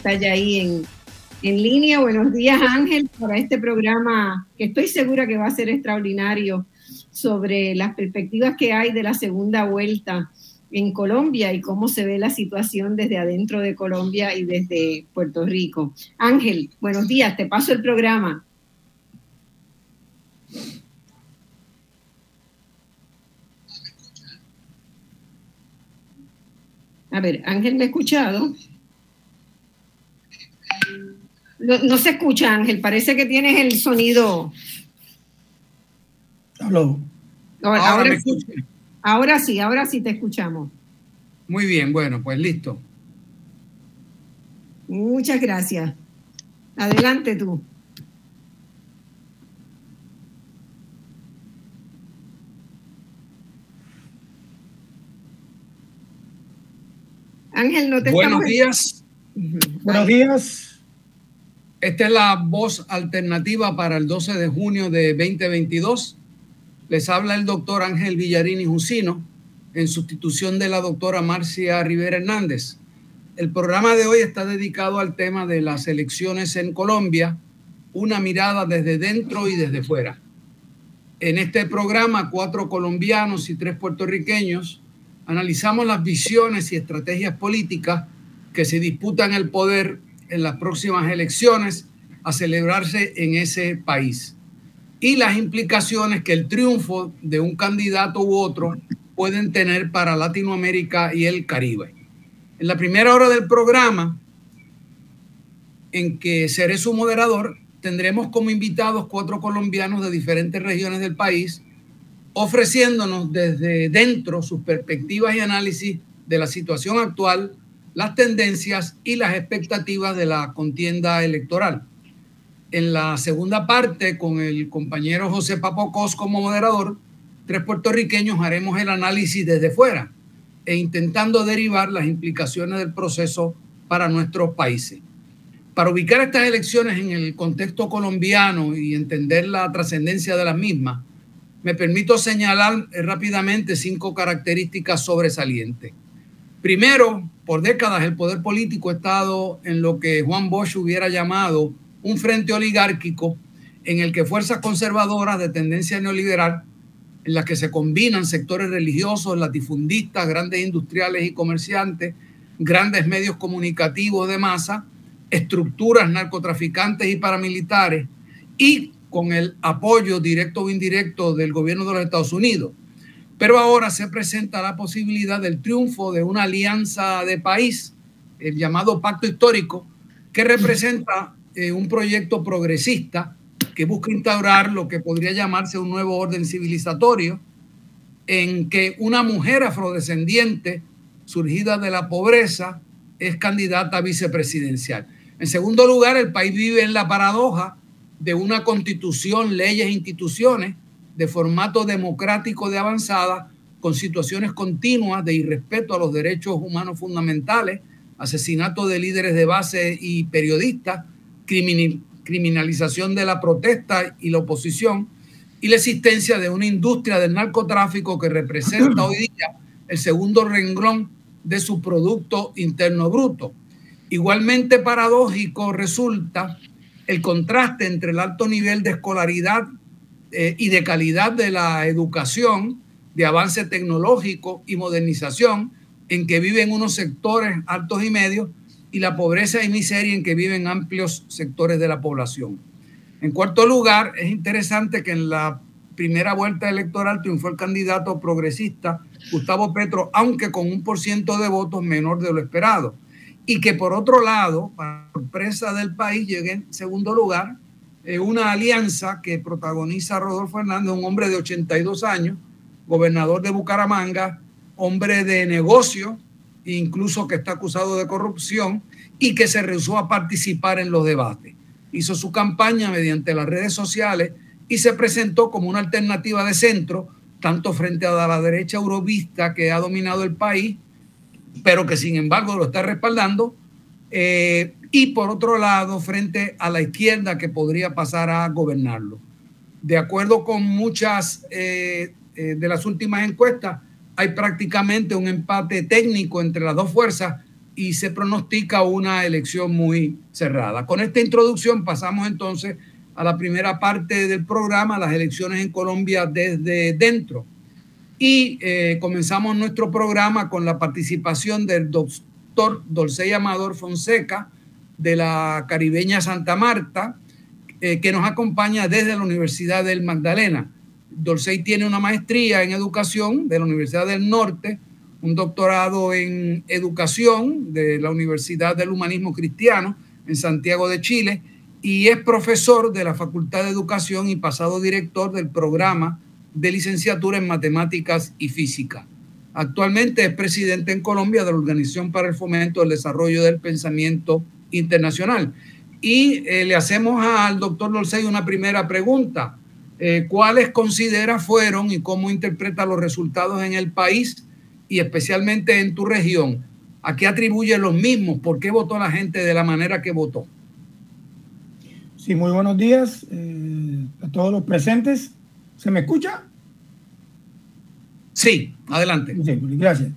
Está ya ahí en, en línea. Buenos días, Ángel, para este programa que estoy segura que va a ser extraordinario sobre las perspectivas que hay de la segunda vuelta en Colombia y cómo se ve la situación desde adentro de Colombia y desde Puerto Rico. Ángel, buenos días, te paso el programa. A ver, Ángel, ¿me ha escuchado? No, se escucha, Ángel. Parece que tienes el sonido. Hello. Ahora, sí, ahora sí, ahora sí te escuchamos. Muy bien, bueno, pues listo. Muchas gracias. Adelante tú. Ángel, no te Buenos días. Buenos días. Esta es la voz alternativa para el 12 de junio de 2022. Les habla el doctor Ángel Villarini Jusino en sustitución de la doctora Marcia Rivera Hernández. El programa de hoy está dedicado al tema de las elecciones en Colombia, una mirada desde dentro y desde fuera. En este programa, cuatro colombianos y tres puertorriqueños analizamos las visiones y estrategias políticas que se disputan el poder en las próximas elecciones a celebrarse en ese país y las implicaciones que el triunfo de un candidato u otro pueden tener para Latinoamérica y el Caribe. En la primera hora del programa, en que seré su moderador, tendremos como invitados cuatro colombianos de diferentes regiones del país, ofreciéndonos desde dentro sus perspectivas y análisis de la situación actual las tendencias y las expectativas de la contienda electoral. En la segunda parte, con el compañero José Papo Cos como moderador, tres puertorriqueños haremos el análisis desde fuera e intentando derivar las implicaciones del proceso para nuestros países. Para ubicar estas elecciones en el contexto colombiano y entender la trascendencia de las mismas, me permito señalar rápidamente cinco características sobresalientes. Primero, por décadas el poder político ha estado en lo que Juan Bosch hubiera llamado un frente oligárquico en el que fuerzas conservadoras de tendencia neoliberal, en las que se combinan sectores religiosos, latifundistas, grandes industriales y comerciantes, grandes medios comunicativos de masa, estructuras narcotraficantes y paramilitares, y con el apoyo directo o indirecto del gobierno de los Estados Unidos pero ahora se presenta la posibilidad del triunfo de una alianza de país, el llamado pacto histórico, que representa eh, un proyecto progresista que busca instaurar lo que podría llamarse un nuevo orden civilizatorio, en que una mujer afrodescendiente surgida de la pobreza es candidata a vicepresidencial. En segundo lugar, el país vive en la paradoja de una constitución, leyes instituciones de formato democrático de avanzada, con situaciones continuas de irrespeto a los derechos humanos fundamentales, asesinato de líderes de base y periodistas, criminalización de la protesta y la oposición, y la existencia de una industria del narcotráfico que representa hoy día el segundo renglón de su Producto Interno Bruto. Igualmente paradójico resulta el contraste entre el alto nivel de escolaridad eh, y de calidad de la educación, de avance tecnológico y modernización en que viven unos sectores altos y medios y la pobreza y miseria en que viven amplios sectores de la población. En cuarto lugar, es interesante que en la primera vuelta electoral triunfó el candidato progresista Gustavo Petro, aunque con un por ciento de votos menor de lo esperado. Y que por otro lado, para sorpresa del país, llegue en segundo lugar eh, una alianza que protagoniza Rodolfo Hernández, un hombre de 82 años, gobernador de Bucaramanga, hombre de negocio, incluso que está acusado de corrupción y que se rehusó a participar en los debates. Hizo su campaña mediante las redes sociales y se presentó como una alternativa de centro, tanto frente a la derecha eurovista que ha dominado el país, pero que sin embargo lo está respaldando, eh, y por otro lado, frente a la izquierda que podría pasar a gobernarlo. De acuerdo con muchas eh, eh, de las últimas encuestas, hay prácticamente un empate técnico entre las dos fuerzas y se pronostica una elección muy cerrada. Con esta introducción pasamos entonces a la primera parte del programa, las elecciones en Colombia desde dentro. Y eh, comenzamos nuestro programa con la participación del doctor Dolcey Amador Fonseca de la caribeña Santa Marta, eh, que nos acompaña desde la Universidad del Magdalena. Dolcey tiene una maestría en educación de la Universidad del Norte, un doctorado en educación de la Universidad del Humanismo Cristiano en Santiago de Chile y es profesor de la Facultad de Educación y pasado director del programa de licenciatura en matemáticas y física. Actualmente es presidente en Colombia de la Organización para el Fomento del Desarrollo del Pensamiento Internacional. Y eh, le hacemos al doctor Dolcey una primera pregunta. Eh, ¿Cuáles considera fueron y cómo interpreta los resultados en el país y especialmente en tu región? ¿A qué atribuye los mismos? ¿Por qué votó la gente de la manera que votó? Sí, muy buenos días eh, a todos los presentes. ¿Se me escucha? Sí, adelante. Sí, gracias.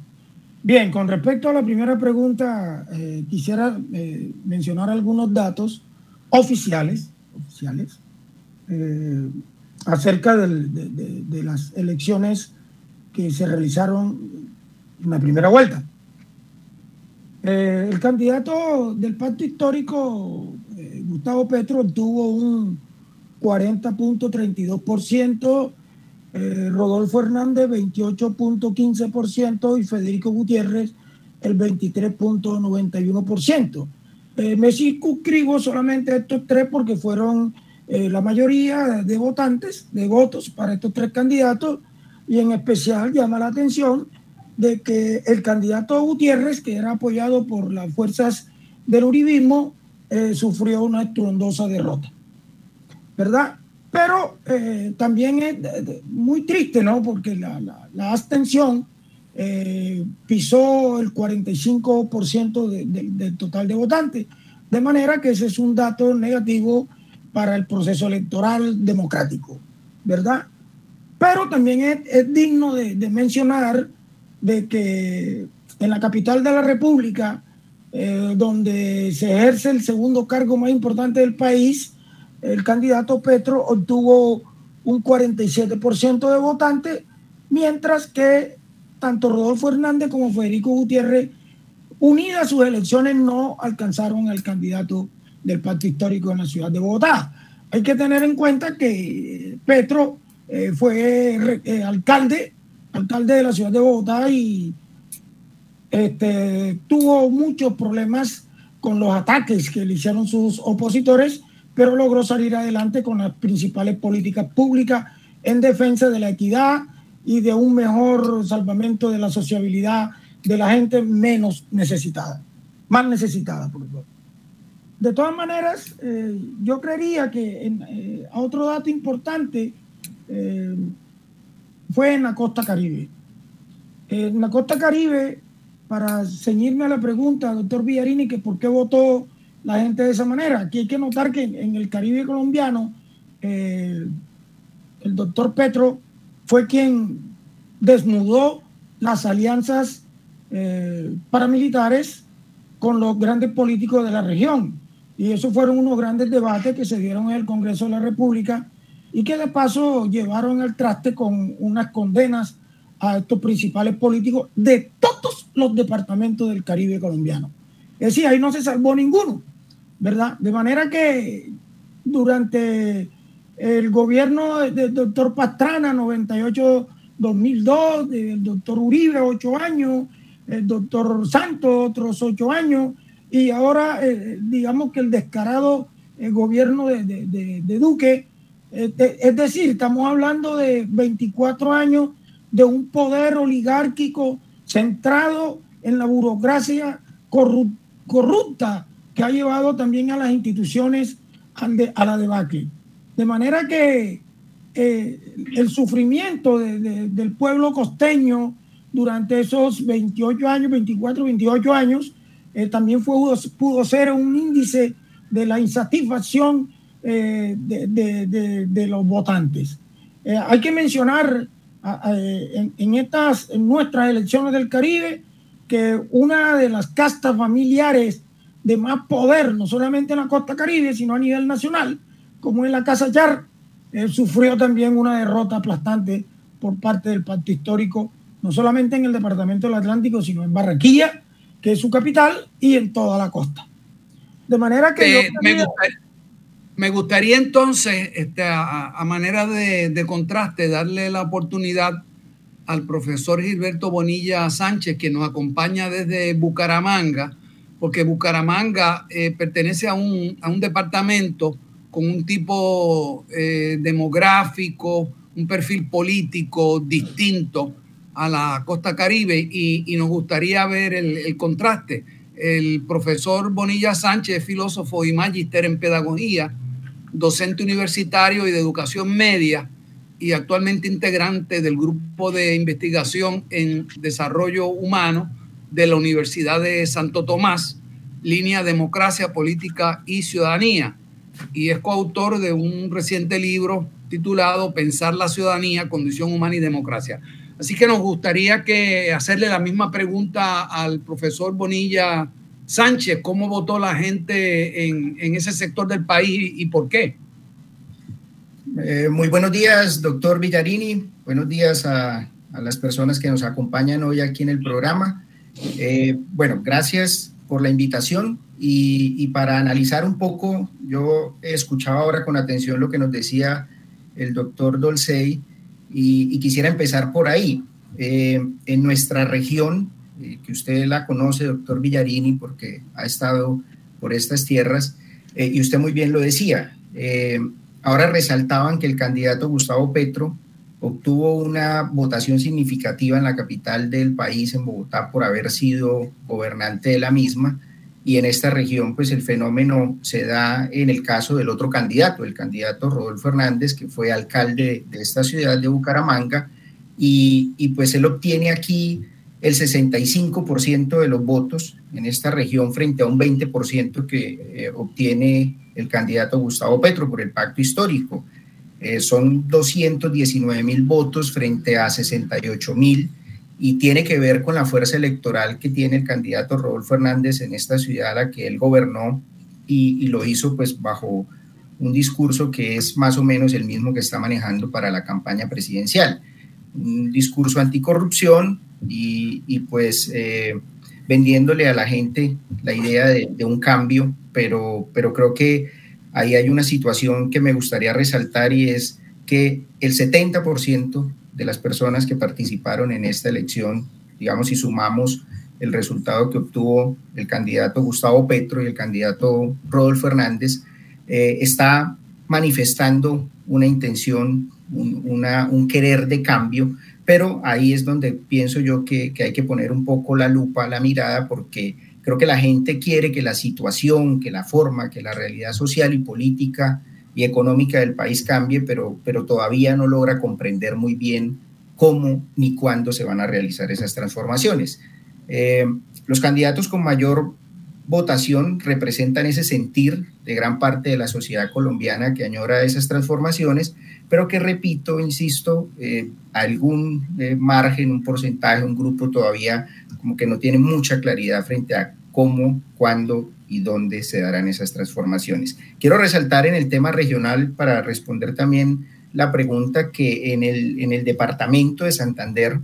Bien, con respecto a la primera pregunta, eh, quisiera eh, mencionar algunos datos oficiales, oficiales acerca de, las elecciones que se realizaron en la primera vuelta. el candidato del pacto histórico Gustavo Petro obtuvo un 40.32%, eh, Rodolfo Hernández 28.15% y Federico Gutiérrez el 23.91%. Eh, me circunscribo solamente a estos tres porque fueron eh, la mayoría de votantes, de votos para estos tres candidatos y en especial llama la atención de que el candidato Gutiérrez, que era apoyado por las fuerzas del uribismo, eh, sufrió una estruendosa derrota, ¿verdad? Pero eh, también es muy triste, ¿no? Porque la, abstención eh, pisó el 45% del total de votantes, de manera que ese es un dato negativo para el proceso electoral democrático, ¿verdad? Pero también es, digno de, de mencionar de que en la capital de la República, eh, donde se ejerce el segundo cargo más importante del país, el candidato Petro obtuvo un 47% de votantes, mientras que tanto Rodolfo Hernández como Federico Gutiérrez, unidas sus elecciones, no alcanzaron al candidato del pacto histórico en la ciudad de Bogotá. Hay que tener en cuenta que Petro eh, fue eh, alcalde, alcalde de la ciudad de Bogotá y este, tuvo muchos problemas con los ataques que le hicieron sus opositores, pero logró salir adelante con las principales políticas públicas en defensa de la equidad y de un mejor salvamento de la sociabilidad de la gente menos necesitada, más necesitada, por favor. De todas maneras, eh, yo creería que eh, otro dato importante eh, fue en la costa caribe. En la costa caribe para ceñirme a la pregunta, doctor Villarini, que por qué votó la gente de esa manera. Aquí hay que notar que en el Caribe colombiano, eh, el doctor Petro fue quien desnudó las alianzas eh, paramilitares con los grandes políticos de la región. Y esos fueron unos grandes debates que se dieron en el Congreso de la República y que de paso llevaron al traste con unas condenas a estos principales políticos de todos los departamentos del Caribe colombiano. Es decir, ahí no se salvó ninguno, ¿verdad? De manera que durante el gobierno del doctor Pastrana, 98-2002, del doctor Uribe, ocho años, el doctor Santos, otros ocho años, y ahora eh, digamos que el descarado el gobierno de, Duque. Este, es decir, estamos hablando de 24 años de un poder oligárquico centrado en la burocracia corrupta que ha llevado también a las instituciones a la debacle. De manera que eh, el sufrimiento del pueblo costeño durante esos 28 años, 24, 28 años, eh, también fue, pudo ser un índice de la insatisfacción eh, de, los votantes. hay que mencionar en, estas, en nuestras elecciones del Caribe que una de las castas familiares de más poder, no solamente en la costa caribe, sino a nivel nacional, como en la Casa Char, sufrió también una derrota aplastante por parte del pacto histórico, no solamente en el departamento del Atlántico, sino en Barranquilla, que es su capital, y en toda la costa. De manera que... Eh, me, gustaría, entonces, este, a, manera de, de contraste, darle la oportunidad al profesor Gilberto Bonilla Sánchez, que nos acompaña desde Bucaramanga, porque Bucaramanga eh, pertenece a un, a un, departamento con un tipo eh, demográfico, un perfil político distinto a la costa caribe y, y nos gustaría ver el, el, contraste. El profesor Bonilla Sánchez, filósofo y magíster en pedagogía, docente universitario y de educación media y actualmente integrante del grupo de investigación en desarrollo humano de la Universidad de Santo Tomás, línea Democracia, Política y Ciudadanía, y es coautor de un reciente libro titulado Pensar la ciudadanía, condición humana y democracia. Así que nos gustaría que hacerle la misma pregunta al profesor Bonilla Sánchez, ¿cómo votó la gente en, ese sector del país y por qué? Eh, muy buenos días, doctor Villarini. Buenos días a, las personas que nos acompañan hoy aquí en el programa. Eh, bueno, gracias por la invitación y, para analizar un poco, yo escuchaba ahora con atención lo que nos decía el doctor Dolcey y, quisiera empezar por ahí. Eh, en nuestra región, eh, que usted la conoce, doctor Villarini, porque ha estado por estas tierras, y usted muy bien lo decía, ahora resaltaban que el candidato Gustavo Petro obtuvo una votación significativa en la capital del país, en Bogotá, por haber sido gobernante de la misma. Y en esta región, pues el fenómeno se da en el caso del otro candidato, el candidato Rodolfo Hernández, que fue alcalde de esta ciudad de Bucaramanga, y, y pues él obtiene aquí el 65% de los votos en esta región frente a un 20% que eh, obtiene el candidato Gustavo Petro por el pacto histórico. Eh, son 219 mil votos frente a 68 mil y tiene que ver con la fuerza electoral que tiene el candidato Rodolfo Hernández en esta ciudad a la que él gobernó y, lo hizo pues bajo un discurso que es más o menos el mismo que está manejando para la campaña presidencial. Un discurso anticorrupción y, y pues eh, vendiéndole a la gente la idea de, de, un cambio, pero, pero creo que ahí hay una situación que me gustaría resaltar y es que el 70% de las personas que participaron en esta elección, digamos, si sumamos el resultado que obtuvo el candidato Gustavo Petro y el candidato Rodolfo Hernández, eh, está manifestando una intención, un, querer de cambio, pero ahí es donde pienso yo que hay que poner un poco la lupa, la mirada, porque Creo que la gente quiere que la situación, que la forma, que la realidad social y política y económica del país cambie, pero, pero todavía no logra comprender muy bien cómo ni cuándo se van a realizar esas transformaciones. Eh, los candidatos con mayor votación representan ese sentir de gran parte de la sociedad colombiana que añora esas transformaciones, pero que, repito, insisto, eh, algún eh, margen, un porcentaje, un grupo todavía como que no tiene mucha claridad frente a cómo, cuándo y dónde se darán esas transformaciones. Quiero resaltar en el tema regional para responder también la pregunta que en el, en el departamento de Santander,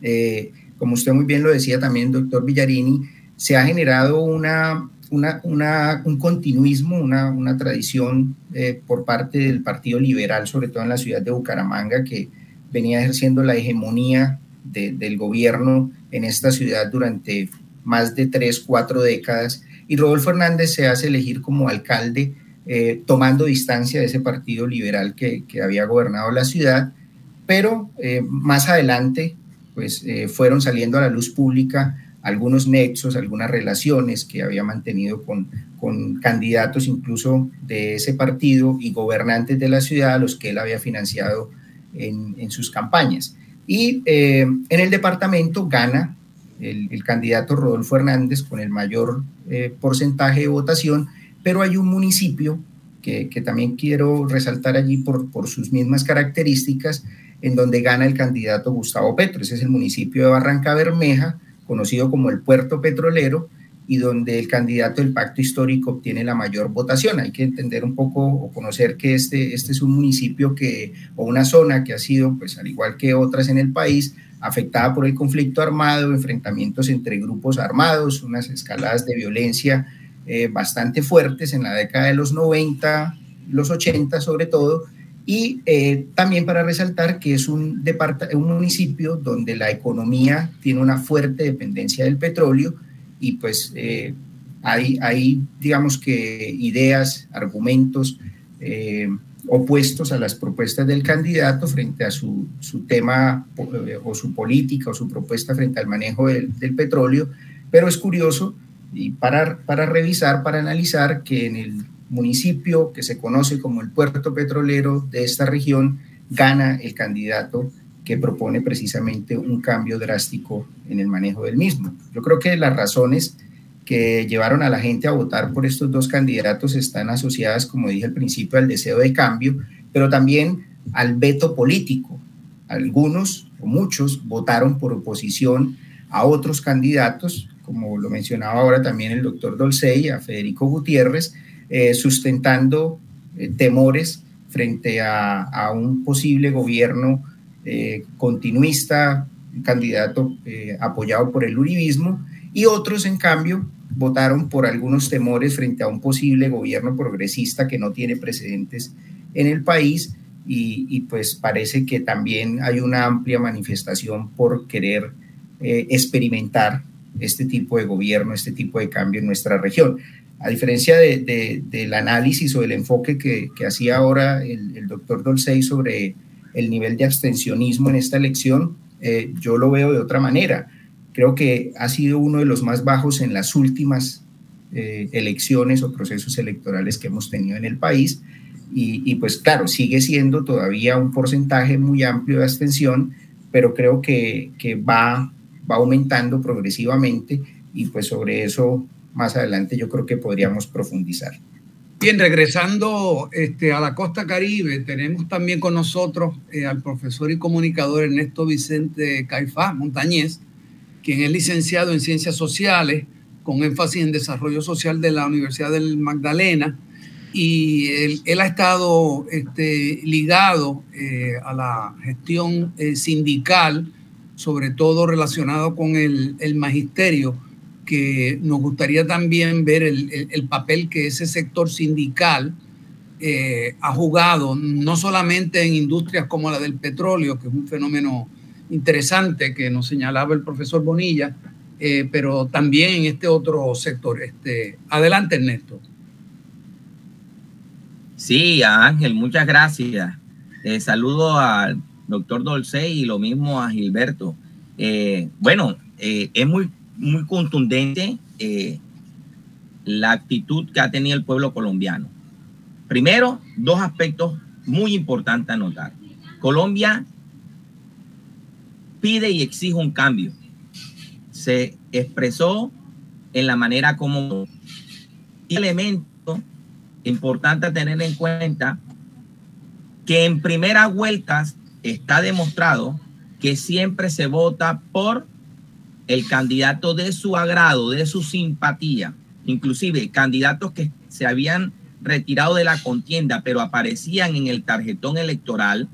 eh, como usted muy bien lo decía también, doctor Villarini, se ha generado una una, un continuismo, una, una tradición eh, por parte del Partido Liberal, sobre todo en la ciudad de Bucaramanga, que venía ejerciendo la hegemonía del gobierno en esta ciudad durante más de tres, cuatro décadas. Y Rodolfo Hernández se hace elegir como alcalde eh, tomando distancia de ese partido liberal que, que había gobernado la ciudad, pero eh, más adelante pues fueron saliendo a la luz pública algunos nexos, algunas relaciones que había mantenido con, con candidatos incluso de ese partido y gobernantes de la ciudad a los que él había financiado en, en sus campañas. Y eh, en el departamento gana el, el, candidato Rodolfo Hernández con el mayor eh, porcentaje de votación, pero hay un municipio que, que también quiero resaltar allí por, por, sus mismas características, en donde gana el candidato Gustavo Petro. Ese es el municipio de Barranca Bermeja, conocido como el puerto petrolero, y donde el candidato del pacto histórico obtiene la mayor votación. Hay que entender un poco o conocer que este, este es un municipio que, o una zona que ha sido, pues al igual que otras en el país, afectada por el conflicto armado, enfrentamientos entre grupos armados, unas escaladas de violencia eh, bastante fuertes en la década de los 90, los 80 sobre todo, y eh, también para resaltar que es un, un municipio donde la economía tiene una fuerte dependencia del petróleo y pues eh, hay, hay, digamos que, ideas, argumentos eh, opuestos a las propuestas del candidato frente a su, su, tema eh, o su política o su propuesta frente al manejo del, del petróleo, pero es curioso y para, para revisar, para analizar que en el municipio que se conoce como el puerto petrolero de esta región, gana el candidato que propone precisamente un cambio drástico en el manejo del mismo. Yo creo que las razones que llevaron a la gente a votar por estos dos candidatos están asociadas, como dije al principio, al deseo de cambio, pero también al veto político. Algunos o muchos votaron por oposición a otros candidatos, como lo mencionaba ahora también el doctor Dolcey, a Federico Gutiérrez, eh, sustentando eh, temores frente a, un posible gobierno eh, continuista, candidato apoyado por el uribismo, y otros, en cambio, votaron por algunos temores frente a un posible gobierno progresista que no tiene precedentes en el país y, pues parece que también hay una amplia manifestación por querer experimentar este tipo de gobierno, este tipo de cambio en nuestra región a diferencia de, de, del análisis o del enfoque que, que hacía ahora el, el, doctor Dolcey sobre el nivel de abstencionismo en esta elección, eh, yo lo veo de otra manera. Creo que ha sido uno de los más bajos en las últimas eh, elecciones o procesos electorales que hemos tenido en el país. Y, y, pues claro, sigue siendo todavía un porcentaje muy amplio de abstención, pero creo que, que va, va aumentando progresivamente y pues sobre eso más adelante yo creo que podríamos profundizar. Bien, regresando este, a la costa caribe, tenemos también con nosotros eh, al profesor y comunicador Ernesto Vicente Caifás Montañez, quien es licenciado en Ciencias Sociales con énfasis en Desarrollo Social de la Universidad del Magdalena. Y él, él ha estado este, ligado eh, a la gestión eh, sindical, sobre todo relacionado con el, el magisterio que nos gustaría también ver el, el, el papel que ese sector sindical eh, ha jugado, no solamente en industrias como la del petróleo, que es un fenómeno interesante que nos señalaba el profesor Bonilla, eh, pero también en este otro sector. Este, adelante, Ernesto. Sí, Ángel, muchas gracias. Eh, saludo al doctor Dolce y lo mismo a Gilberto. Eh, bueno, es muy muy contundente eh, la actitud que ha tenido el pueblo colombiano. Primero, dos aspectos muy importantes a notar. Colombia pide y exige un cambio. Se expresó en la manera como y elemento importante a tener en cuenta que en primeras vueltas está demostrado que siempre se vota por el candidato de su agrado, de su simpatía, inclusive candidatos que se habían retirado de la contienda, pero aparecían en el tarjetón electoral,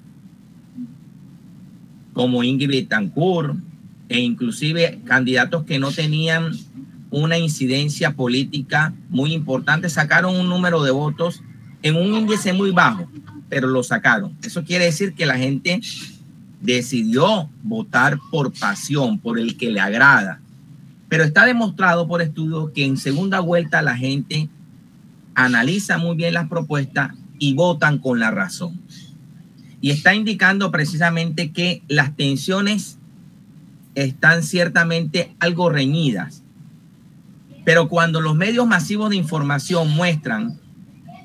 como Ingrid Betancourt, e inclusive candidatos que no tenían una incidencia política muy importante. Sacaron un número de votos en un índice muy bajo, pero lo sacaron. Eso quiere decir que la gente decidió votar por pasión, por el que le agrada. Pero está demostrado por estudios que en segunda vuelta la gente analiza muy bien las propuestas y votan con la razón. Y está indicando precisamente que las tensiones están ciertamente algo reñidas. Pero cuando los medios masivos de información muestran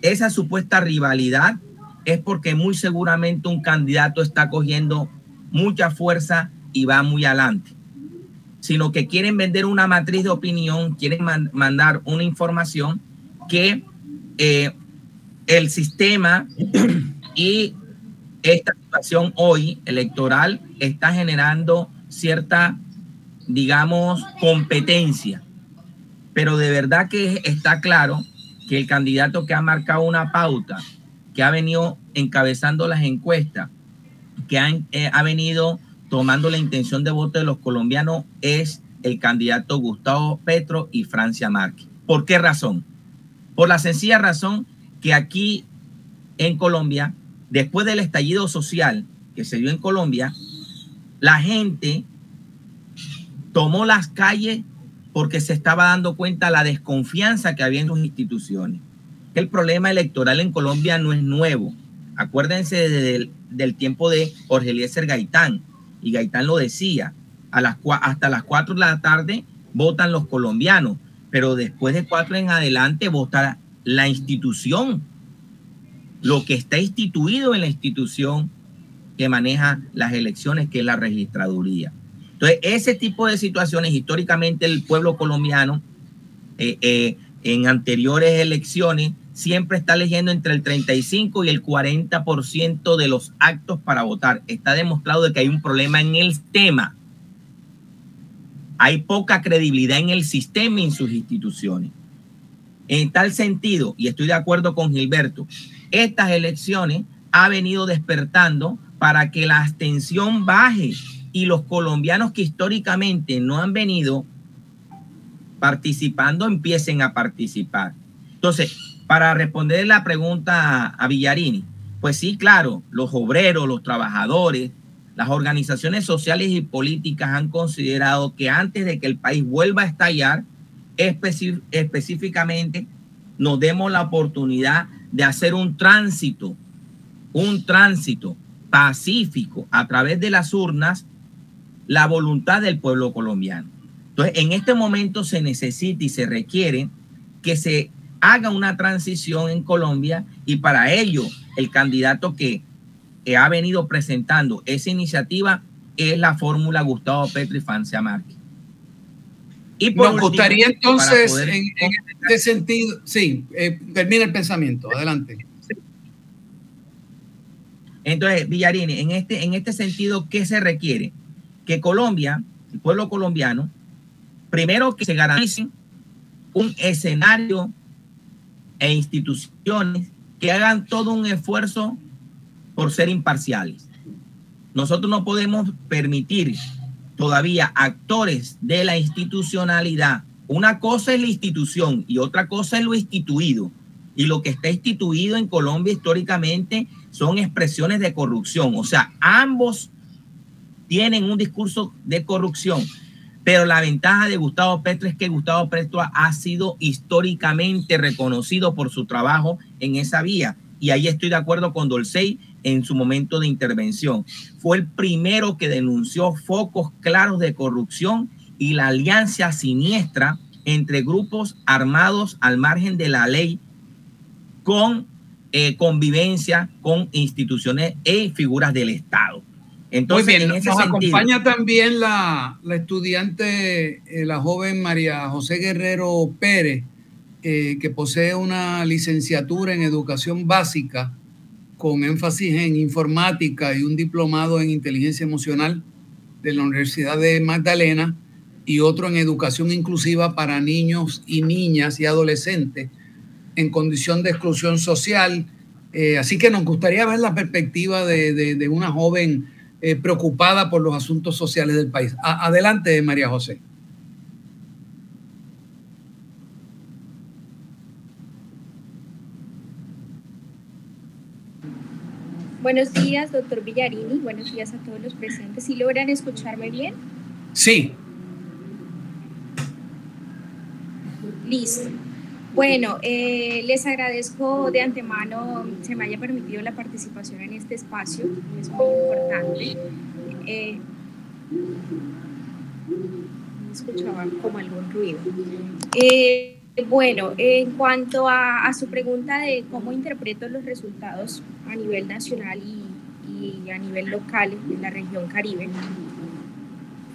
esa supuesta rivalidad, es porque muy seguramente un candidato está cogiendo mucha fuerza y va muy adelante. Sino que quieren vender una matriz de opinión, quieren mandar una información que eh, el sistema y esta situación hoy electoral está generando cierta, digamos, competencia. Pero de verdad que está claro que el candidato que ha marcado una pauta, que ha venido encabezando las encuestas, que eh, ha venido tomando la intención de voto de los colombianos, es el candidato Gustavo Petro y Francia Márquez. ¿Por qué razón? Por la sencilla razón que aquí en Colombia, después del estallido social que se dio en Colombia, la gente tomó las calles porque se estaba dando cuenta la desconfianza que había en sus instituciones. El problema electoral en Colombia no es nuevo. Acuérdense desde del tiempo de Jorge Eliezer Gaitán. Y Gaitán lo decía, a las, hasta las 4 de la tarde votan los colombianos, pero después de 4 en adelante vota la institución, lo que está instituido en la institución que maneja las elecciones, que es la registraduría. Entonces, ese tipo de situaciones, históricamente el pueblo colombiano, eh, eh, en anteriores elecciones, siempre está leyendo entre el 35 y el 40% de los actos para votar. Está demostrado de que hay un problema en el tema. Hay poca credibilidad en el sistema y en sus instituciones. En tal sentido, y estoy de acuerdo con Gilberto, estas elecciones ha venido despertando para que la abstención baje y los colombianos que históricamente no han venido participando empiecen a participar. Entonces, para responder la pregunta a Villarini, pues sí, claro, los obreros, los trabajadores, las organizaciones sociales y políticas han considerado que antes de que el país vuelva a estallar, específicamente nos demos la oportunidad de hacer un tránsito, un tránsito pacífico a través de las urnas la voluntad del pueblo colombiano. Entonces, en este momento se necesita y se requiere que se haga una transición en Colombia y para ello el candidato que, ha venido presentando esa iniciativa es la fórmula Gustavo Petro y Francia Márquez. Y Nos gustaría entonces, en, este sentido, sí, eh, termina el pensamiento, adelante. Entonces, Villarini, en este, en este sentido, ¿qué se requiere? que Colombia, el pueblo colombiano, primero que se garantice un escenario e instituciones que hagan todo un esfuerzo por ser imparciales. Nosotros no podemos permitir todavía actores de la institucionalidad. Una cosa es la institución y otra cosa es lo instituido. Y lo que está instituido en Colombia históricamente son expresiones de corrupción. O sea, ambos tienen un discurso de corrupción. Pero la ventaja de Gustavo Petro es que Gustavo Petro ha sido históricamente reconocido por su trabajo en esa vía. Y ahí estoy de acuerdo con Dolcey en su momento de intervención. Fue el primero que denunció focos claros de corrupción y la alianza siniestra entre grupos armados al margen de la ley con eh, convivencia con instituciones e figuras del Estado. Entonces, nos acompaña también la, estudiante, eh, la joven María José Guerrero Pérez, eh, que posee una licenciatura en educación básica con énfasis en informática y un diplomado en inteligencia emocional de la Universidad de Magdalena y otro en educación inclusiva para niños y niñas y adolescentes en condición de exclusión social. Eh, así que nos gustaría ver la perspectiva de, de una joven eh, preocupada por los asuntos sociales del país. Adelante, María José. Buenos días, doctor Villarini. Buenos días a todos los presentes. ¿Si ¿Sí logran escucharme bien? Sí. Listo. Bueno, eh, les agradezco de antemano se me haya permitido la participación en este espacio, es muy importante. Eh, escuchaba como algún ruido. Eh, bueno, en cuanto a, su pregunta de cómo interpreto los resultados a nivel nacional y, a nivel local en la región Caribe,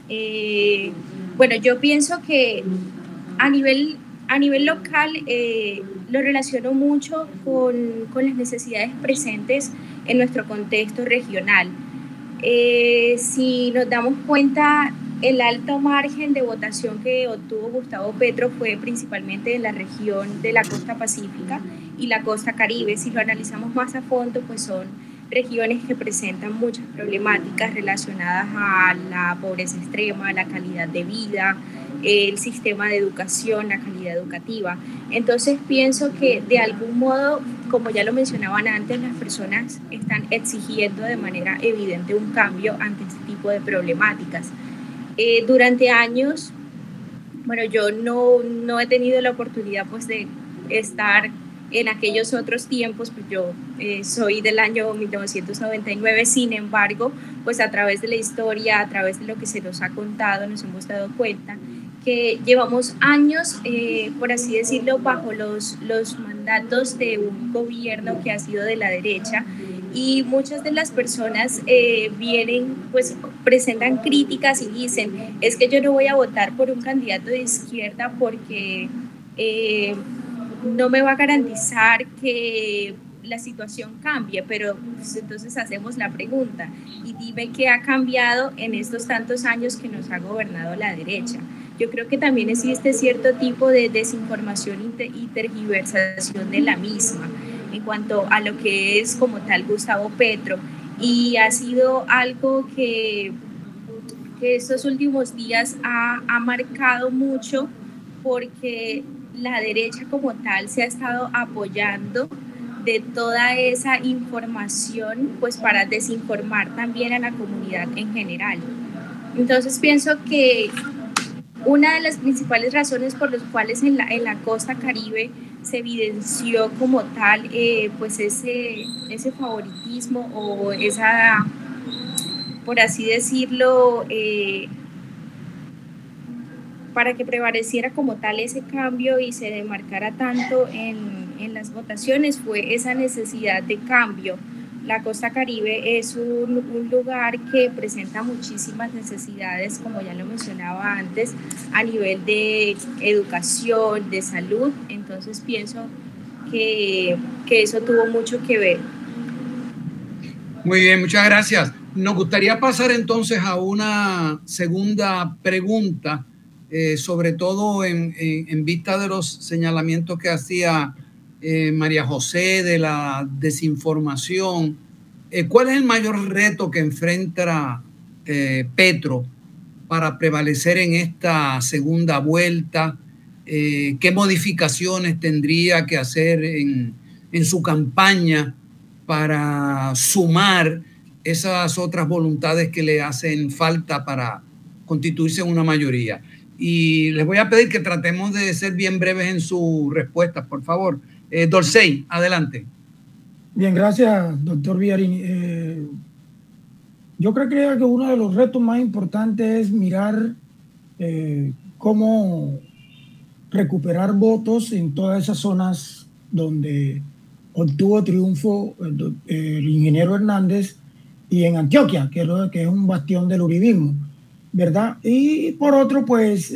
eh, bueno, yo pienso que a nivel, a nivel local eh, lo relaciono mucho con, con, las necesidades presentes en nuestro contexto regional. Eh, si nos damos cuenta, el alto margen de votación que obtuvo Gustavo Petro fue principalmente en la región de la costa pacífica y la costa caribe. Si lo analizamos más a fondo, pues son regiones que presentan muchas problemáticas relacionadas a la pobreza extrema, la calidad de vida, el sistema de educación, la calidad educativa. Entonces pienso que de algún modo, como ya lo mencionaban antes, las personas están exigiendo de manera evidente un cambio ante este tipo de problemáticas. Eh, durante años, bueno, yo no, no he tenido la oportunidad pues de estar en aquellos otros tiempos, pues yo eh, soy del año 1999, sin embargo, pues a través de la historia, a través de lo que se nos ha contado, nos hemos dado cuenta que llevamos años, eh, por así decirlo, bajo los, los mandatos de un gobierno que ha sido de la derecha y muchas de las personas eh, vienen, pues presentan críticas y dicen, es que yo no voy a votar por un candidato de izquierda porque eh, no me va a garantizar que la situación cambie, pero pues, entonces hacemos la pregunta y dime qué ha cambiado en estos tantos años que nos ha gobernado la derecha. Yo creo que también existe cierto tipo de desinformación y tergiversación de la misma en cuanto a lo que es como tal Gustavo Petro. Y ha sido algo que, que estos últimos días ha, ha marcado mucho porque la derecha como tal se ha estado apoyando de toda esa información pues para desinformar también a la comunidad en general. Entonces pienso que una de las principales razones por las cuales en la, en la costa caribe se evidenció como tal eh, pues ese, ese favoritismo o esa, por así decirlo, eh, para que prevaleciera como tal ese cambio y se demarcara tanto en, en las votaciones fue esa necesidad de cambio la costa caribe es un, lugar que presenta muchísimas necesidades, como ya lo mencionaba antes, a nivel de educación, de salud. Entonces pienso que, que eso tuvo mucho que ver. Muy bien, muchas gracias. Nos gustaría pasar entonces a una segunda pregunta, eh, sobre todo en, en, vista de los señalamientos que hacía eh, María José, de la desinformación. Eh, ¿Cuál es el mayor reto que enfrenta eh, Petro para prevalecer en esta segunda vuelta? ¿Qué modificaciones tendría que hacer en, en su campaña para sumar esas otras voluntades que le hacen falta para constituirse en una mayoría? Y les voy a pedir que tratemos de ser bien breves en sus respuestas, por favor. Eh, Dorsey, adelante. Bien, gracias, doctor Villarini. Eh, yo creo que uno de los retos más importantes es mirar eh, cómo recuperar votos en todas esas zonas donde obtuvo triunfo el, ingeniero Hernández y en Antioquia, que es, que es un bastión del uribismo, ¿verdad? Y por otro, pues,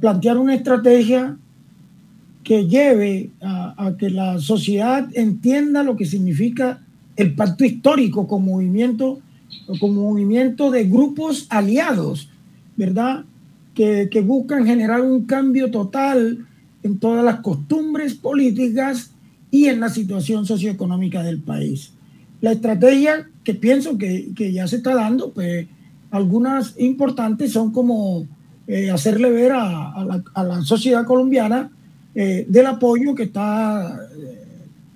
plantear una estrategia que lleve a, que la sociedad entienda lo que significa el pacto histórico como movimiento, como movimiento de grupos aliados, ¿verdad? Que, que buscan generar un cambio total en todas las costumbres políticas y en la situación socioeconómica del país. La estrategia que pienso que, que ya se está dando, pues algunas importantes son como eh, hacerle ver a, a, la, a, la, sociedad colombiana eh, del apoyo que, está,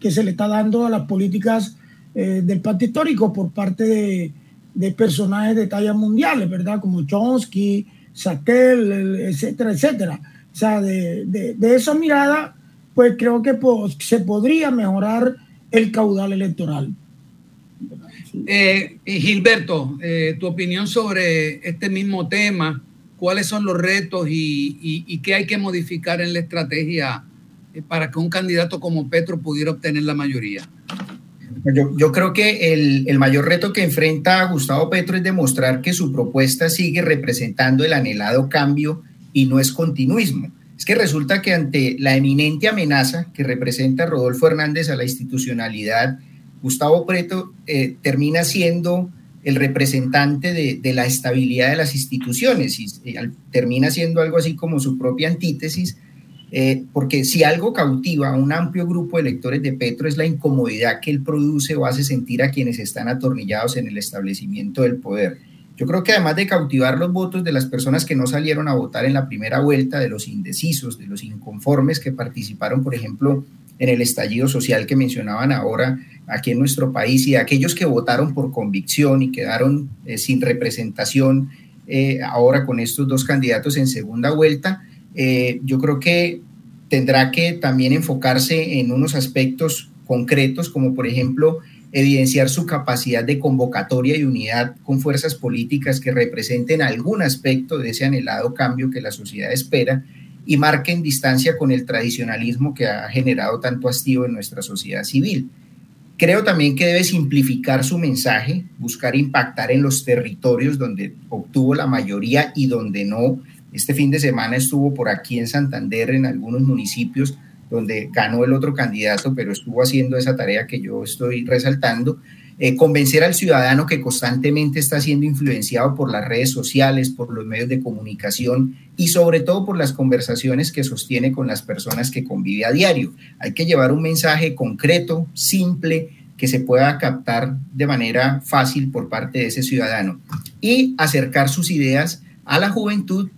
que se le está dando a las políticas eh, del pacto histórico por parte de, personajes de talla mundiales, ¿verdad? Como Chomsky, Sakel, etcétera, etcétera. O sea, de, de, esa mirada, pues creo que se podría mejorar el caudal electoral. Eh, Gilberto, eh, tu opinión sobre este mismo tema, cuáles son los retos y, qué hay que modificar en la estrategia eh, para que un candidato como Petro pudiera obtener la mayoría. Yo, creo que el, mayor reto que enfrenta Gustavo Petro es demostrar que su propuesta sigue representando el anhelado cambio y no es continuismo. Es que resulta que ante la eminente amenaza que representa Rodolfo Hernández a la institucionalidad Gustavo Preto eh, termina siendo el representante de, la estabilidad de las instituciones y, termina siendo algo así como su propia antítesis, eh, porque si algo cautiva a un amplio grupo de electores de Petro es la incomodidad que él produce o hace sentir a quienes están atornillados en el establecimiento del poder. Yo creo que además de cautivar los votos de las personas que no salieron a votar en la primera vuelta, de los indecisos, de los inconformes que participaron, por ejemplo, en el estallido social que mencionaban ahora aquí en nuestro país y aquellos que votaron por convicción y quedaron eh, sin representación eh, ahora con estos dos candidatos en segunda vuelta, eh, yo creo que tendrá que también enfocarse en unos aspectos concretos, como por ejemplo evidenciar su capacidad de convocatoria y unidad con fuerzas políticas que representen algún aspecto de ese anhelado cambio que la sociedad espera y marquen distancia con el tradicionalismo que ha generado tanto hastío en nuestra sociedad civil. Creo también que debe simplificar su mensaje, buscar impactar en los territorios donde obtuvo la mayoría y donde no. Este fin de semana estuvo por aquí en Santander, en algunos municipios donde ganó el otro candidato, pero estuvo haciendo esa tarea que yo estoy resaltando eh, convencer al ciudadano que constantemente está siendo influenciado por las redes sociales, por los medios de comunicación y sobre todo por las conversaciones que sostiene con las personas que convive a diario. Hay que llevar un mensaje concreto, simple, que se pueda captar de manera fácil por parte de ese ciudadano y acercar sus ideas a la juventud,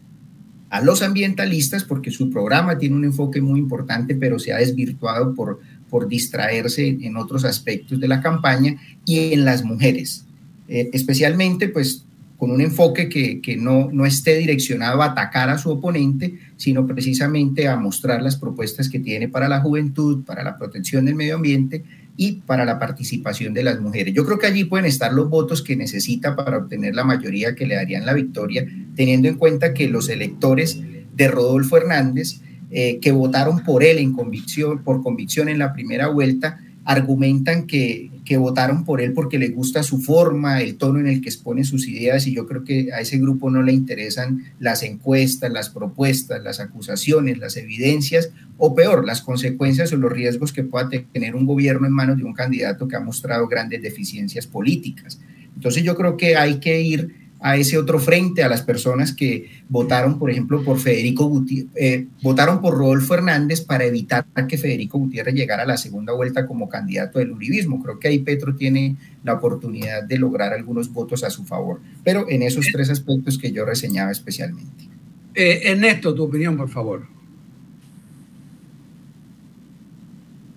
a los ambientalistas, porque su programa tiene un enfoque muy importante, pero se ha desvirtuado por por distraerse en otros aspectos de la campaña y en las mujeres, eh, especialmente pues con un enfoque que, que, no, no esté direccionado a atacar a su oponente, sino precisamente a mostrar las propuestas que tiene para la juventud, para la protección del medio ambiente y para la participación de las mujeres. Yo creo que allí pueden estar los votos que necesita para obtener la mayoría que le darían la victoria, teniendo en cuenta que los electores de Rodolfo Hernández eh, que votaron por él en convicción, por convicción en la primera vuelta, argumentan que, que votaron por él porque le gusta su forma, el tono en el que expone sus ideas y yo creo que a ese grupo no le interesan las encuestas, las propuestas, las acusaciones, las evidencias o peor, las consecuencias o los riesgos que pueda tener un gobierno en manos de un candidato que ha mostrado grandes deficiencias políticas. Entonces yo creo que hay que ir a ese otro frente, a las personas que votaron, por ejemplo, por Federico Gutiérrez, eh, votaron por Rodolfo Hernández para evitar que Federico Gutiérrez llegara a la segunda vuelta como candidato del uribismo. Creo que ahí Petro tiene la oportunidad de lograr algunos votos a su favor, pero en esos tres aspectos que yo reseñaba especialmente. Eh, Ernesto, tu opinión, por favor.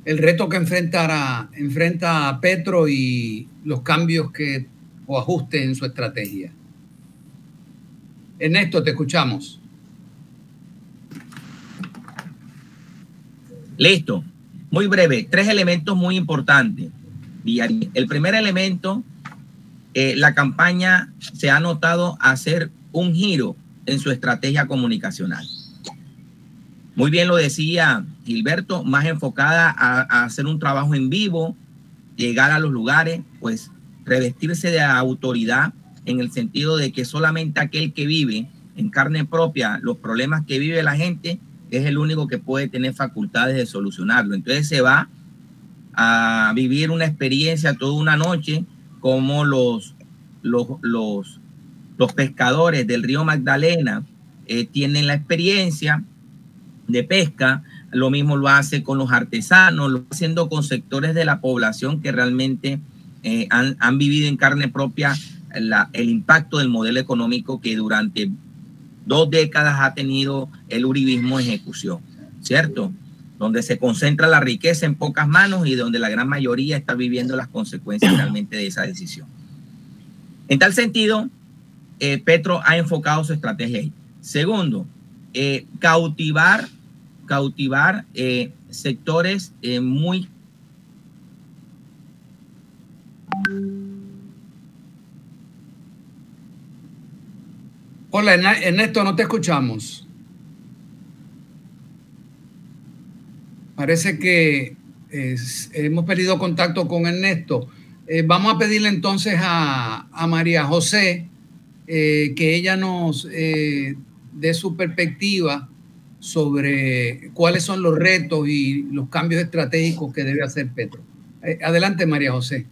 El reto que enfrentará, enfrenta a Petro y los cambios que o ajustes en su estrategia. Ernesto, te escuchamos. Listo. Muy breve. Tres elementos muy importantes. El primer elemento, eh, la campaña se ha notado hacer un giro en su estrategia comunicacional. Muy bien lo decía Gilberto, más enfocada a, a hacer un trabajo en vivo, llegar a los lugares, pues revestirse de autoridad en el sentido de que solamente aquel que vive en carne propia los problemas que vive la gente es el único que puede tener facultades de solucionarlo. Entonces se va a vivir una experiencia toda una noche como los, los, los, los pescadores del río Magdalena eh, tienen la experiencia de pesca, lo mismo lo hace con los artesanos, lo haciendo con sectores de la población que realmente eh, han, han, vivido en carne propia el impacto del modelo económico que durante dos décadas ha tenido el uribismo en ejecución, ¿cierto? donde se concentra la riqueza en pocas manos y donde la gran mayoría está viviendo las consecuencias realmente de esa decisión. En tal sentido, eh, Petro ha enfocado su estrategia ahí. Segundo, eh, cautivar, cautivar eh, sectores muy Hola, Ernesto, no te escuchamos. Parece que hemos perdido contacto con Ernesto. Eh, vamos a pedirle entonces a, María José eh, que ella nos eh, dé su perspectiva sobre cuáles son los retos y los cambios estratégicos que debe hacer Petro. adelante, María José.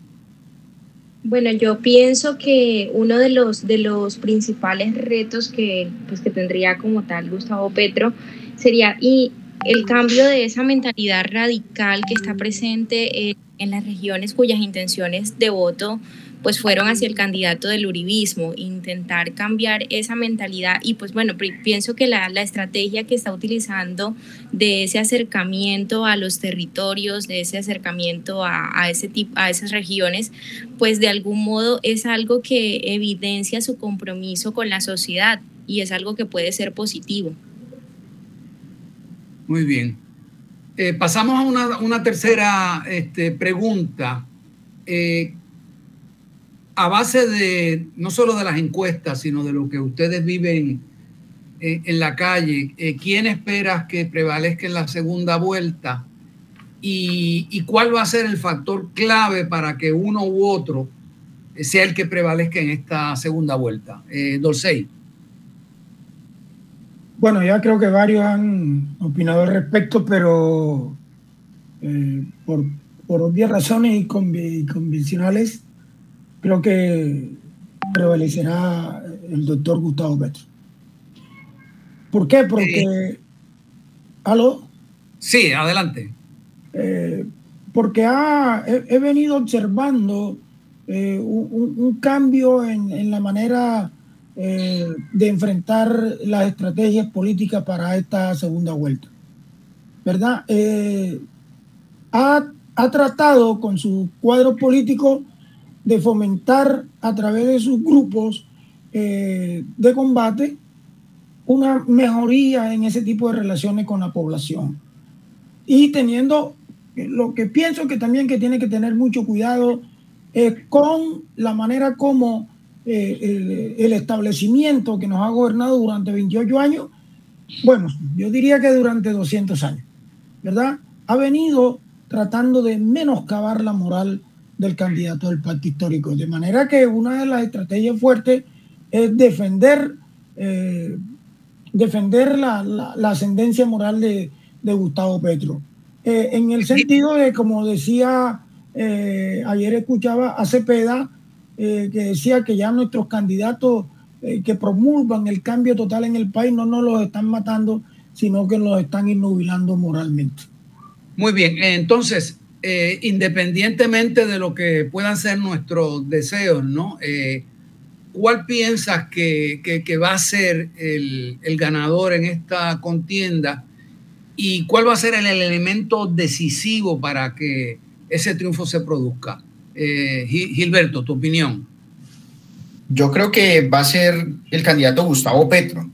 Bueno, yo pienso que uno de los, de los principales retos que, pues, que tendría como tal Gustavo Petro sería y el cambio de esa mentalidad radical que está presente en, las regiones cuyas intenciones de voto pues fueron hacia el candidato del uribismo, intentar cambiar esa mentalidad y pues bueno, pienso que la, estrategia que está utilizando de ese acercamiento a los territorios, de ese acercamiento a, a, ese a esas regiones, pues de algún modo es algo que evidencia su compromiso con la sociedad y es algo que puede ser positivo. Muy bien. Eh, pasamos a una, tercera este, pregunta. Eh, a base de no solo de las encuestas, sino de lo que ustedes viven eh, en la calle, ¿quién esperas que prevalezca en la segunda vuelta? Y, cuál va a ser el factor clave para que uno u otro sea el que prevalezca en esta segunda vuelta? Eh, Dolcey. Bueno, ya creo que varios han opinado al respecto, pero eh, por, por, obvias razones y, convencionales, creo que prevalecerá el doctor Gustavo Petro. ¿Por qué? Porque... ¿Aló? Sí, adelante. Eh, porque ha, he, venido observando eh, un, cambio en, en la manera eh, de enfrentar las estrategias políticas para esta segunda vuelta. ¿Verdad? Eh, ha, tratado con su cuadro político de fomentar a través de sus grupos eh, de combate una mejoría en ese tipo de relaciones con la población. Y teniendo lo que pienso que también que tiene que tener mucho cuidado con la manera como eh, el, establecimiento que nos ha gobernado durante 28 años, bueno, yo diría que durante 200 años, ¿verdad? Ha venido tratando de menoscabar la moral del candidato del pacto histórico. De manera que una de las estrategias fuertes es defender, eh, defender la, ascendencia moral de, Gustavo Petro. Eh, en el sentido de, como decía, ayer escuchaba a Cepeda, eh, que decía que ya nuestros candidatos eh, que promulgan el cambio total en el país no nos los están matando, sino que los están innubilando moralmente. Muy bien, entonces, eh, independientemente de lo que puedan ser nuestros deseos, ¿no? ¿Cuál piensas que, va a ser el, el ganador en esta contienda? ¿Y cuál va a ser el elemento decisivo para que ese triunfo se produzca? Eh, Gilberto, tu opinión. Yo creo que va a ser el candidato Gustavo Petro.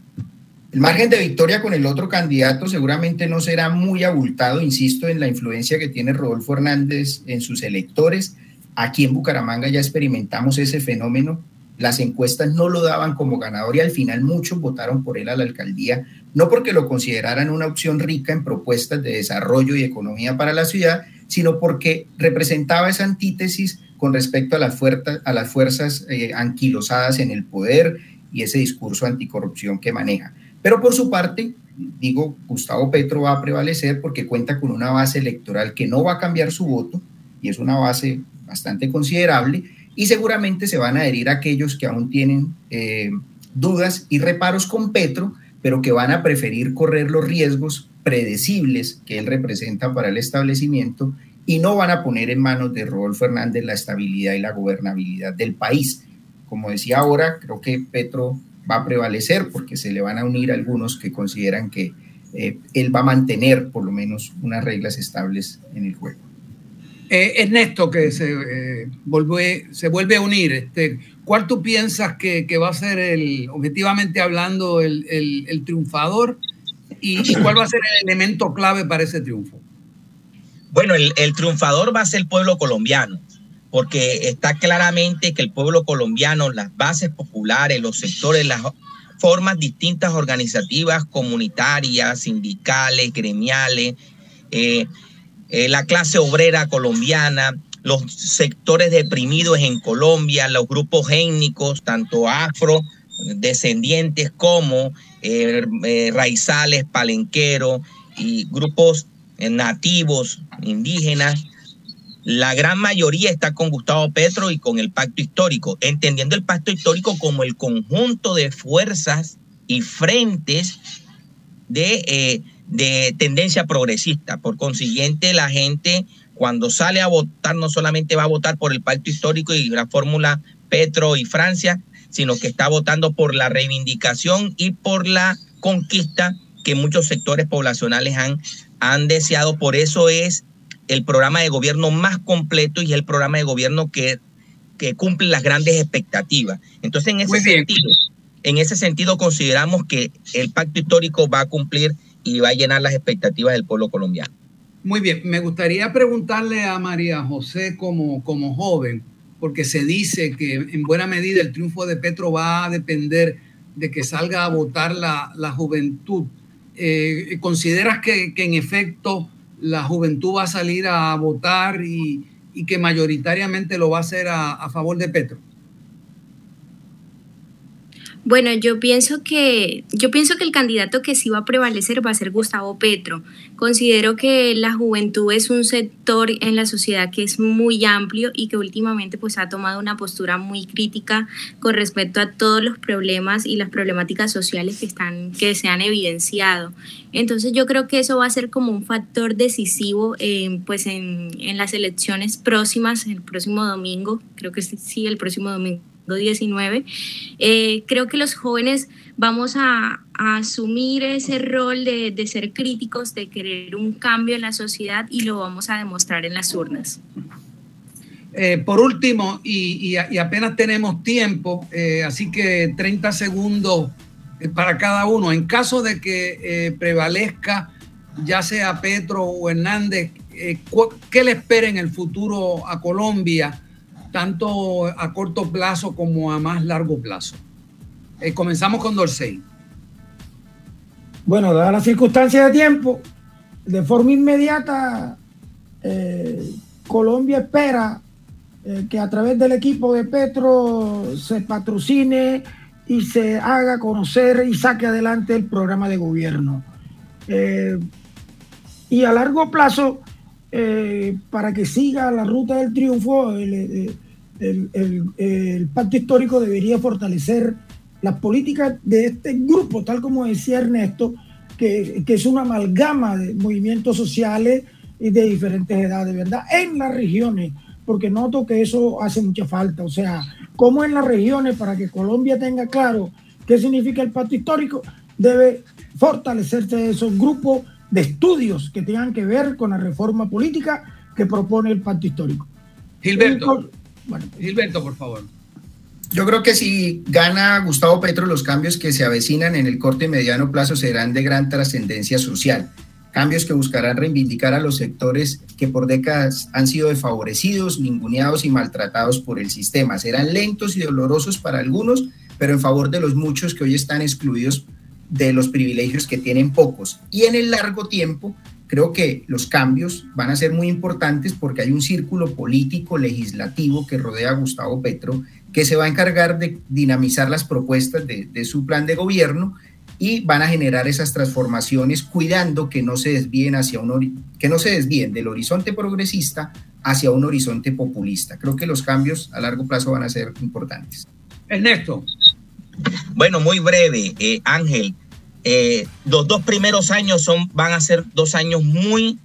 El margen de victoria con el otro candidato seguramente no será muy abultado, insisto, en la influencia que tiene Rodolfo Hernández en sus electores. Aquí en Bucaramanga ya experimentamos ese fenómeno. Las encuestas no lo daban como ganador y al final muchos votaron por él a la alcaldía, no porque lo consideraran una opción rica en propuestas de desarrollo y economía para la ciudad, sino porque representaba esa antítesis con respecto a las, fuerzas, a las fuerzas eh, anquilosadas en el poder y ese discurso anticorrupción que maneja. Pero por su parte, digo, Gustavo Petro va a prevalecer porque cuenta con una base electoral que no va a cambiar su voto y es una base bastante considerable y seguramente se van a adherir a aquellos que aún tienen eh, dudas y reparos con Petro, pero que van a preferir correr los riesgos predecibles que él representa para el establecimiento y no van a poner en manos de Rodolfo Fernández la estabilidad y la gobernabilidad del país. Como decía ahora, creo que Petro va a prevalecer porque se le van a unir algunos que consideran que eh, él va a mantener por lo menos unas reglas estables en el juego. Eh, Ernesto, que se, vuelve, se vuelve a unir, este, ¿cuál tú piensas que, va a ser, el, objetivamente hablando, el, triunfador y, cuál va a ser el elemento clave para ese triunfo? Bueno, el, el triunfador va a ser el pueblo colombiano porque está claramente que el pueblo colombiano, las bases populares, los sectores, las formas distintas organizativas, comunitarias, sindicales, gremiales, eh, eh, la clase obrera colombiana, los sectores deprimidos en Colombia, los grupos étnicos, tanto afro, descendientes como eh, raizales, palenqueros y grupos nativos, indígenas, la gran mayoría está con Gustavo Petro y con el pacto histórico, entendiendo el pacto histórico como el conjunto de fuerzas y frentes de, eh, de tendencia progresista. Por consiguiente, la gente cuando sale a votar no solamente va a votar por el pacto histórico y la fórmula Petro y Francia, sino que está votando por la reivindicación y por la conquista que muchos sectores poblacionales han, han deseado. Por eso es el programa de gobierno más completo y es el programa de gobierno que, que cumple las grandes expectativas. Entonces, en ese sentido, en ese sentido consideramos que el pacto histórico va a cumplir y va a llenar las expectativas del pueblo colombiano. Muy bien, me gustaría preguntarle a María José como, como joven, porque se dice que en buena medida el triunfo de Petro va a depender de que salga a votar la, la juventud. Eh, ¿Consideras que, que en efecto la juventud va a salir a votar y, que mayoritariamente lo va a hacer a, favor de Petro? Bueno, yo pienso que yo pienso que el candidato que sí va a prevalecer va a ser Gustavo Petro. Considero que la juventud es un sector en la sociedad que es muy amplio y que últimamente pues ha tomado una postura muy crítica con respecto a todos los problemas y las problemáticas sociales que están que se han evidenciado. Entonces yo creo que eso va a ser como un factor decisivo eh, pues en, en las elecciones próximas, el próximo domingo, creo que sí, el próximo domingo 19, eh, creo que los jóvenes vamos a, asumir ese rol de, ser críticos, de querer un cambio en la sociedad y lo vamos a demostrar en las urnas. Eh, por último, y, apenas tenemos tiempo, eh, así que 30 segundos para cada uno. En caso de que prevalezca ya sea Petro o Hernández, ¿qué le espera en el futuro a Colombia? Tanto a corto plazo como a más largo plazo. Eh, comenzamos con Dorsey. Bueno, dadas las circunstancias de tiempo, de forma inmediata, eh, Colombia espera eh, que a través del equipo de Petro se patrocine y se haga conocer y saque adelante el programa de gobierno. y a largo plazo, para que siga la ruta del triunfo, pacto histórico debería fortalecer las políticas de este grupo, tal como decía Ernesto, que, es una amalgama de movimientos sociales y de diferentes edades, ¿verdad? En las regiones, porque noto que eso hace mucha falta. O sea, como en las regiones, para que Colombia tenga claro qué significa el pacto histórico, debe fortalecerse esos grupos de estudios que tengan que ver con la reforma política que propone el pacto histórico. Gilberto. Bueno, Gilberto, por favor. Yo creo que si gana Gustavo Petro, los cambios que se avecinan en el corto y mediano plazo serán de gran trascendencia social. Cambios que buscarán reivindicar a los sectores que por décadas han sido desfavorecidos, ninguneados y maltratados por el sistema. Serán lentos y dolorosos para algunos, pero en favor de los muchos que hoy están excluidos de los privilegios que tienen pocos. Y en el largo tiempo Creo que los cambios van a ser muy importantes porque hay un círculo político legislativo que rodea a Gustavo Petro que se va a encargar de dinamizar las propuestas de, su plan de gobierno y van a generar esas transformaciones cuidando que no se desvíen hacia un que no se desvíen del horizonte progresista hacia un horizonte populista. Creo que los cambios a largo plazo van a ser importantes. Ernesto. Bueno, muy breve, eh, Ángel. Eh, los dos primeros años son, van a ser dos años muy,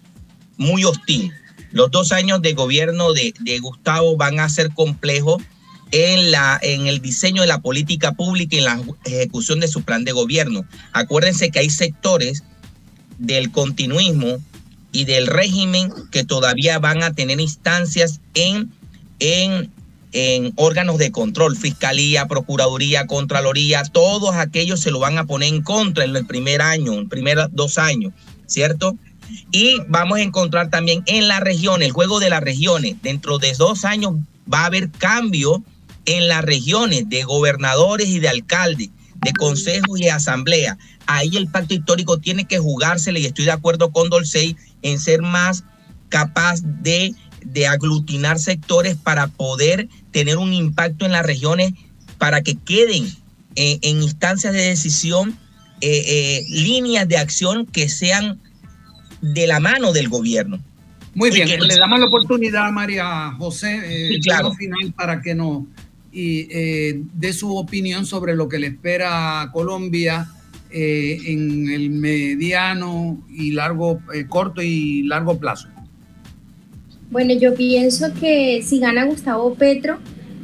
muy hostiles. Los dos años de gobierno de, Gustavo van a ser complejos en, la, en el diseño de la política pública y en la ejecución de su plan de gobierno. Acuérdense que hay sectores del continuismo y del régimen que todavía van a tener instancias en, en, en órganos de control, fiscalía, procuraduría, contraloría, todos aquellos se lo van a poner en contra en el primer año, en primeros dos años, ¿cierto? Y vamos a encontrar también en la región, el juego de las regiones. Dentro de dos años va a haber cambio en las regiones de gobernadores y de alcaldes, de consejos y asamblea. Ahí el pacto histórico tiene que jugársele y estoy de acuerdo con Dolcey en ser más capaz de, de aglutinar sectores para poder tener un impacto en las regiones para que queden eh, en instancias de decisión eh, eh, líneas de acción que sean de la mano del gobierno. Muy bien, le damos la oportunidad a María José eh, claro. final para que nos eh, dé su opinión sobre lo que le espera a Colombia eh, en el mediano y largo, eh, corto y largo plazo. Bueno, yo pienso que si gana Gustavo Petro,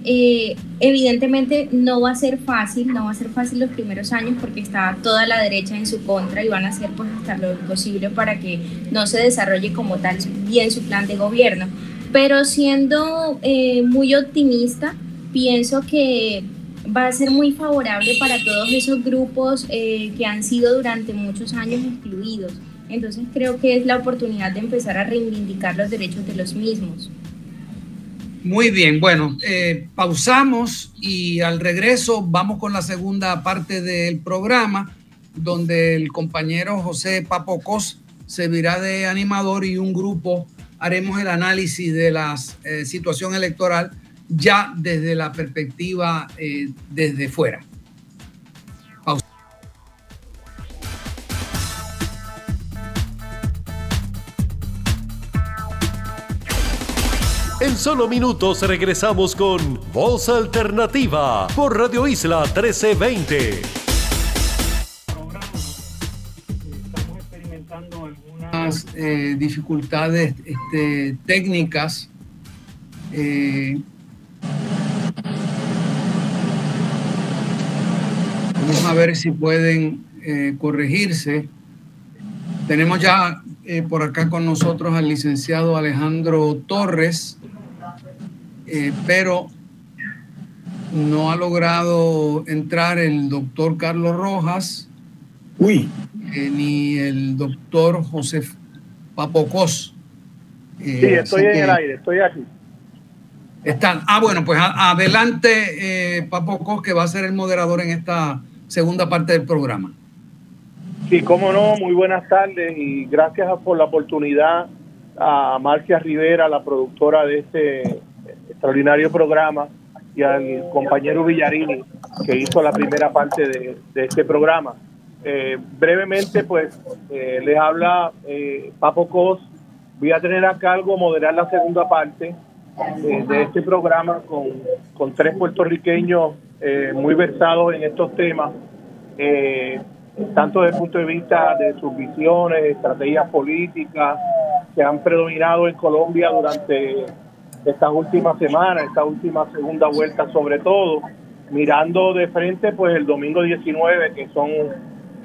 eh, evidentemente no va a ser fácil, no va a ser fácil los primeros años porque está toda la derecha en su contra y van a hacer pues hasta lo posible para que no se desarrolle como tal bien su plan de gobierno. Pero siendo eh, muy optimista, pienso que va a ser muy favorable para todos esos grupos eh, que han sido durante muchos años excluidos. Entonces creo que es la oportunidad de empezar a reivindicar los derechos de los mismos. Muy bien, bueno, eh, pausamos y al regreso vamos con la segunda parte del programa, donde el compañero José Papocos servirá de animador y un grupo haremos el análisis de la eh, situación electoral ya desde la perspectiva eh, desde fuera. Solo minutos regresamos con Voz Alternativa por Radio Isla 1320. Estamos experimentando algunas eh, dificultades este, técnicas. Eh, vamos a ver si pueden eh, corregirse. Tenemos ya eh, por acá con nosotros al licenciado Alejandro Torres, eh, pero no ha logrado entrar el doctor Carlos Rojas. Uy. Eh, ni el doctor José Papocos. sí, estoy en el aire, estoy aquí. Están. Ah, bueno, pues a, adelante, Papocos, que va a ser el moderador en esta segunda parte del programa. Sí, cómo no, muy buenas tardes y gracias por la oportunidad a Marcia Rivera, la productora de este extraordinario programa, y al compañero Villarini, que hizo la primera parte de, este programa. Eh, brevemente, pues, eh, les habla eh, Papo Cos. Voy a tener a cargo moderar la segunda parte de este programa con, con tres puertorriqueños muy versados en estos temas tanto desde el punto de vista de sus visiones, estrategias políticas que han predominado en Colombia durante estas últimas semanas, esta última segunda vuelta sobre todo, mirando de frente pues el domingo 19 que son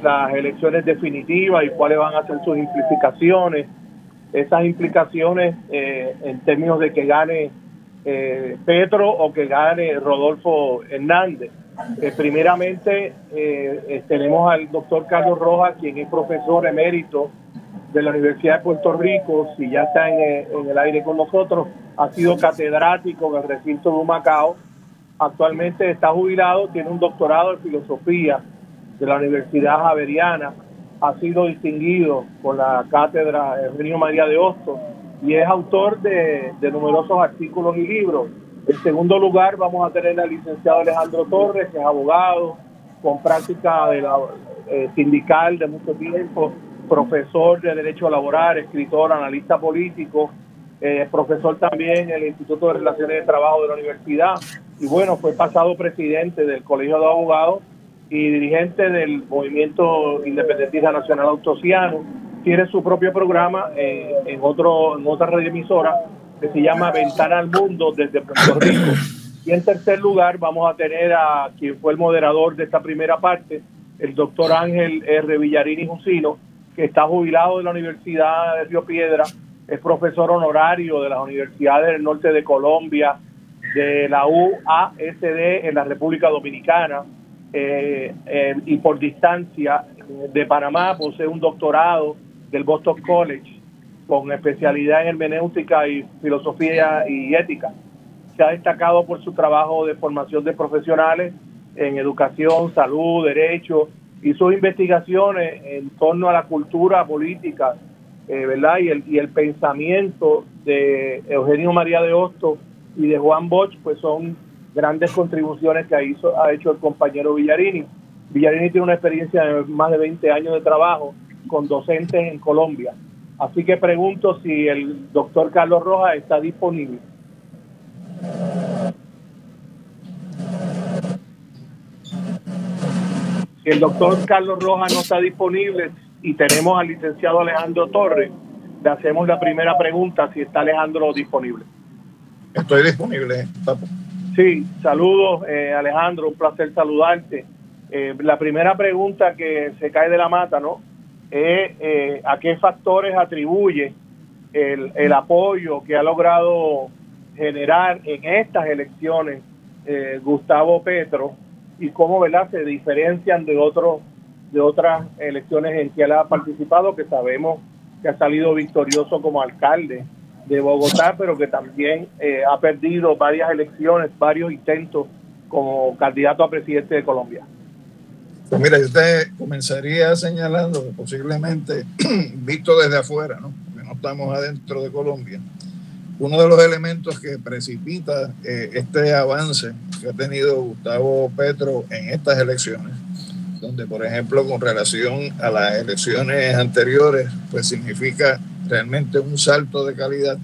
las elecciones definitivas y cuáles van a ser sus implicaciones, esas implicaciones eh, en términos de que gane eh, Petro o que gane Rodolfo Hernández. Eh, primeramente eh, tenemos al doctor Carlos Rojas, quien es profesor emérito de la Universidad de Puerto Rico, si ya está en, el aire con nosotros, ha sido catedrático en el recinto de Macao, actualmente está jubilado, tiene un doctorado en filosofía de la Universidad Javeriana, ha sido distinguido con la cátedra Eugenio María de Hostos y es autor de, de numerosos artículos y libros. En segundo lugar, vamos a tener al licenciado Alejandro Torres, que es abogado, con práctica de la, eh, sindical de mucho tiempo, profesor de Derecho Laboral, escritor, analista político, eh, profesor también en el Instituto de Relaciones de Trabajo de la Universidad. Y bueno, fue pasado presidente del Colegio de Abogados y dirigente del Movimiento Independentista Nacional Autociano. Tiene su propio programa eh, en, otro, en otra red emisora que se llama Ventana al Mundo desde Puerto Rico. Y en tercer lugar vamos a tener a quien fue el moderador de esta primera parte, el doctor Ángel R. Villarini Jusino, está jubilado de la Universidad de Río Piedra, es profesor honorario de las universidades del norte de Colombia, de la UASD en la República Dominicana eh, eh, y por distancia de Panamá posee un doctorado del Boston College con especialidad en hermenéutica y filosofía y ética. Se ha destacado por su trabajo de formación de profesionales en educación, salud, derecho sus investigaciones en torno a la cultura política, eh, ¿verdad? Y el, y el pensamiento de Eugenio María de Hostos y de Juan Bosch, pues son grandes contribuciones que hizo, ha hecho el compañero Villarini. Villarini tiene una experiencia de más de 20 años de trabajo con docentes en Colombia Así que pregunto si el doctor Carlos Rojas está disponible. El doctor Carlos Rojas no está disponible y tenemos al licenciado Alejandro Torres, le hacemos la primera pregunta si está Alejandro disponible. Estoy disponible, papo. Sí, saludos eh, Alejandro, un placer saludarte. Eh, la primera pregunta que se cae de la mata, ¿no? es eh, a qué factores atribuye el, apoyo que ha logrado generar en estas elecciones eh, Gustavo Petro y cómo ¿verdad? se diferencian de otros de otras elecciones en que él ha participado que sabemos que ha salido victorioso como alcalde de Bogotá pero que también eh, ha perdido varias elecciones varios intentos como candidato a presidente de Colombia. Pues mira, usted comenzaría señalando que posiblemente, visto desde afuera, ¿no? no estamos adentro de Colombia, uno de los elementos que precipita eh, este avance que ha tenido Gustavo Petro en estas elecciones, donde por ejemplo con relación a las elecciones anteriores, pues significa realmente un salto de calidad,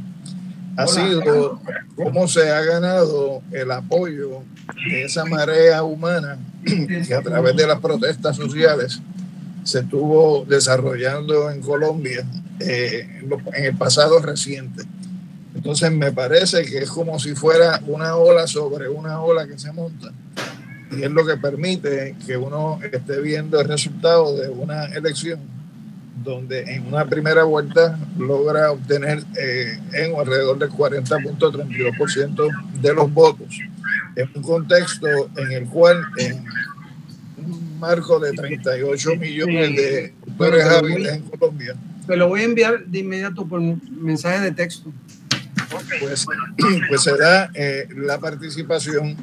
ha sido cómo se ha ganado el apoyo de esa marea humana que a través de las protestas sociales se estuvo desarrollando en Colombia eh, en el pasado reciente. Entonces me parece que es como si fuera una ola sobre una ola que se monta. Y es lo que permite que uno esté viendo el resultado de una elección donde en una primera vuelta logra obtener eh, en alrededor del 40.32% de los votos en un contexto en el cual en un marco de 38 millones de mujeres hábiles en Colombia. Te lo voy a enviar de inmediato por mensaje de texto. Pues, pues se da eh, la participación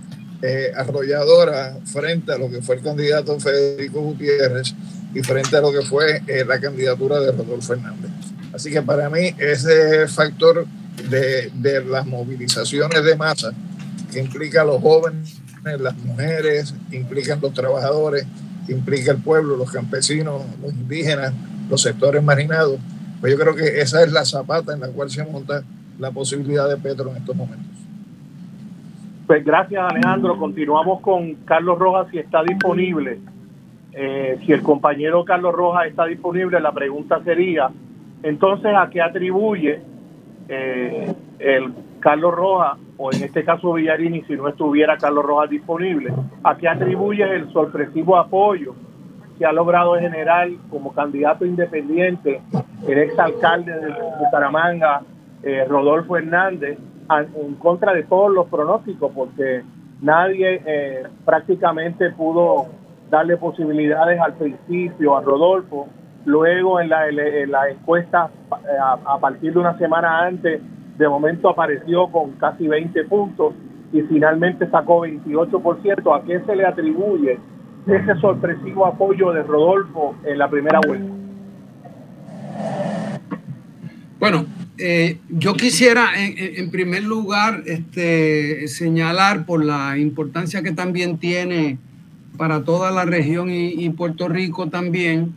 eh, arrolladora frente a lo que fue el candidato Federico Gutiérrez y frente a lo que fue eh, la candidatura de Rodolfo Fernández. Así que para mí ese factor de, de las movilizaciones de masa que implica a los jóvenes, las mujeres, implican los trabajadores, implica el pueblo, los campesinos, los indígenas, los sectores marginados. Pues yo creo que esa es la zapata en la cual se monta la posibilidad de Petro en estos momentos. Pues gracias Alejandro. Continuamos con Carlos Rojas si está disponible. Eh, si el compañero Carlos Rojas está disponible, la pregunta sería, entonces, ¿a qué atribuye eh, el Carlos Rojas o en este caso Villarini, si no estuviera Carlos Rojas disponible, ¿a qué atribuye el sorpresivo apoyo que ha logrado generar como candidato independiente el exalcalde de Bucaramanga, eh, Rodolfo Hernández, en contra de todos los pronósticos? Porque nadie eh, prácticamente pudo darle posibilidades al principio a Rodolfo. Luego en la, en encuesta, eh, a partir de una semana antes, de momento apareció con casi 20 puntos y finalmente sacó 28%. ¿A qué se le atribuye ese sorpresivo apoyo de Rodolfo en la primera vuelta? Bueno, eh, yo quisiera en, primer lugar este, señalar por la importancia que también tiene para toda la región y, Puerto Rico también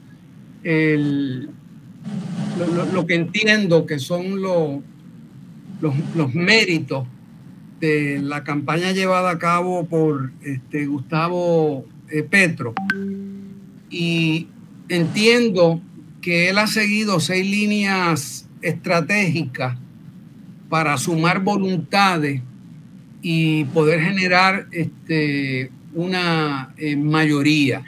lo, que entiendo que son los los, méritos de la campaña llevada a cabo por este, Gustavo eh, Petro. Y entiendo que él ha seguido seis líneas estratégicas para sumar voluntades y poder generar este, una eh, mayoría.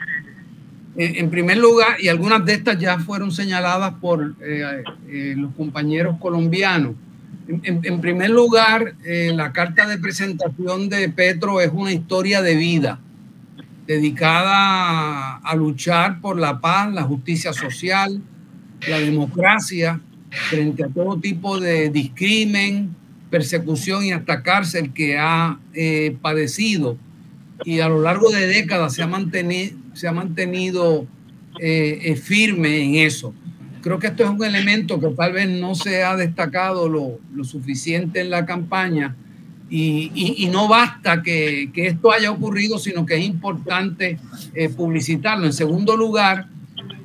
En primer lugar, y algunas de estas ya fueron señaladas por eh, eh, los compañeros colombianos. En, primer lugar, la carta de presentación de Petro es una historia de vida dedicada a luchar por la paz, la justicia social, la democracia frente a todo tipo de discrimen, persecución y hasta cárcel que ha padecido y a lo largo de décadas se ha mantenido, eh, eh, firme en eso. Creo que esto es un elemento que tal vez no se ha destacado lo, suficiente en la campaña y, no basta que, esto haya ocurrido, sino que es importante eh, publicitarlo. En segundo lugar,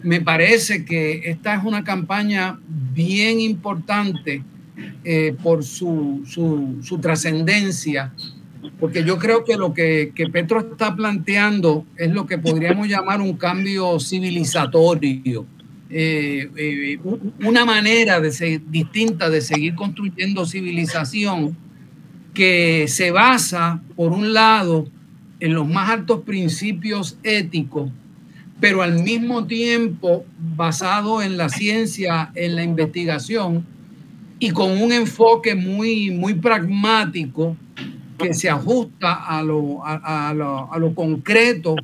me parece que esta es una campaña bien importante por su, su, trascendencia porque yo creo que lo que, Petro está planteando es lo que podríamos llamar un cambio civilizatorio, eh, eh, una manera de distinta de seguir construyendo civilización que se basa, por un lado, en los más altos principios éticos, pero al mismo tiempo basado en la ciencia, en la investigación y con un enfoque muy, muy pragmático que se ajusta a lo, a, lo, concreto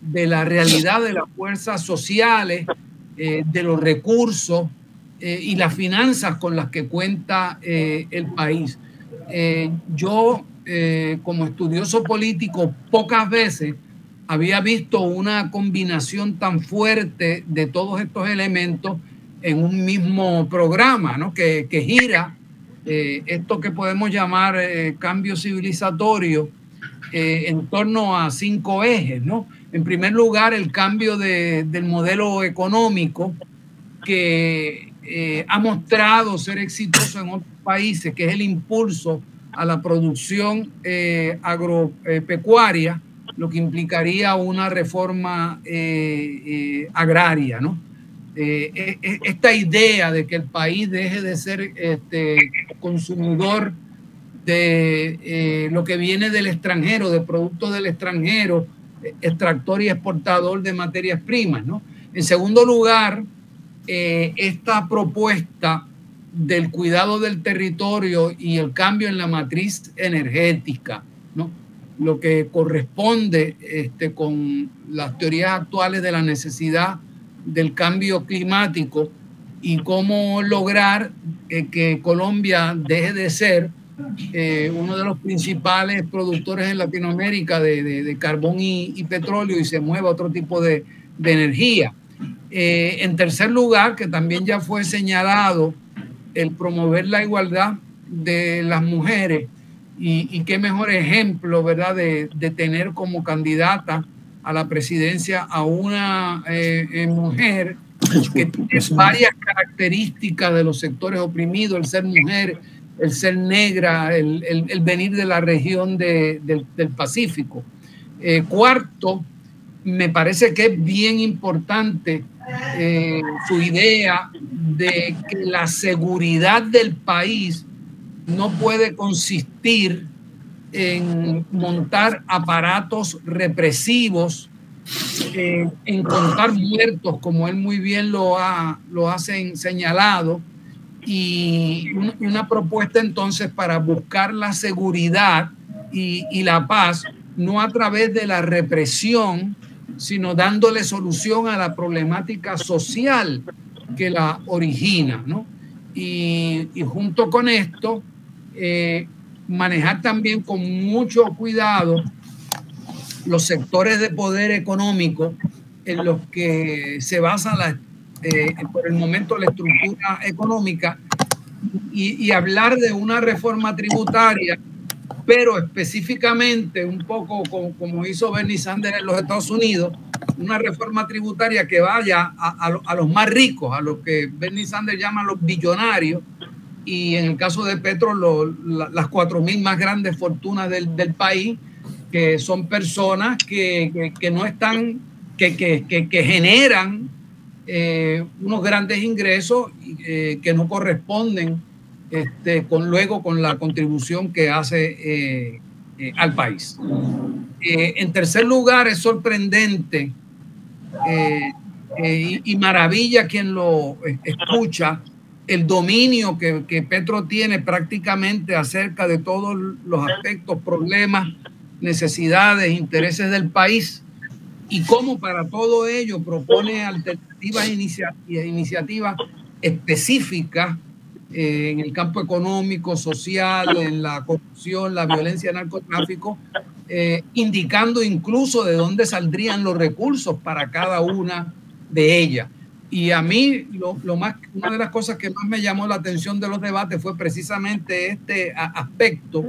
de la realidad de las fuerzas sociales, eh, de los recursos eh, y las finanzas con las que cuenta eh, el país. yo, como estudioso político, pocas veces había visto una combinación tan fuerte de todos estos elementos en un mismo programa, ¿no? que, que gira eh, esto que podemos llamar eh, cambio civilizatorio eh, en torno a cinco ejes, ¿no? En primer lugar, el cambio del modelo económico que ha mostrado ser exitoso en otros países, que es el impulso a la producción agropecuaria, lo que implicaría una reforma agraria, ¿no? Eh, eh, eh, esta idea de que el país deje de ser este, consumidor de lo que viene del extranjero, de productos del extranjero, extractor y exportador de materias primas. ¿no? En segundo lugar, esta propuesta del cuidado del territorio y el cambio en la matriz energética, ¿no? Lo que corresponde este, con las teorías actuales de la necesidad del cambio climático y cómo lograr eh, que Colombia deje de ser eh, uno de los principales productores en Latinoamérica de, carbón y, petróleo y se mueva a otro tipo de, energía. Eh, en tercer lugar, que también ya fue señalado, el promover la igualdad de las mujeres y, qué mejor ejemplo, ¿verdad?, de, de tener como candidata a la presidencia a una eh, eh, mujer que tiene varias características de los sectores oprimidos, el ser mujer, el ser negra, el, el, venir de la región de, del, Pacífico. Eh, cuarto, me parece que es bien importante su idea de que la seguridad del país no puede consistir en montar aparatos represivos, eh, en contar muertos, como él muy bien lo ha, lo señalado, y una, propuesta entonces para buscar la seguridad y, y, la paz, no a través de la represión, sino dándole solución a la problemática social que la origina. ¿no? Y, y junto con esto, eh, manejar también con mucho cuidado los sectores de poder económico en los que se basa la, eh, por el momento la estructura económica y, hablar de una reforma tributaria, pero específicamente un poco como, hizo Bernie Sanders en los Estados Unidos, una reforma tributaria que vaya a, a los más ricos, a los que Bernie Sanders llama los billonarios, y en el caso de Petro, las cuatro mil más grandes fortunas del, país, que son personas que, no están, que, generan eh, unos grandes ingresos eh, que no corresponden este, con, luego con la contribución que hace eh, al país. en tercer lugar, es sorprendente y, maravilla quien lo escucha el dominio que, Petro tiene prácticamente acerca de todos los aspectos, problemas, necesidades, intereses del país y cómo para todo ello propone alternativas e iniciativas específicas eh, en el campo económico, social, en la corrupción, la violencia, el narcotráfico, eh, indicando incluso de dónde saldrían los recursos para cada una de ellas. Y a mí, lo, más, una de las cosas que más me llamó la atención de los debates fue precisamente este aspecto,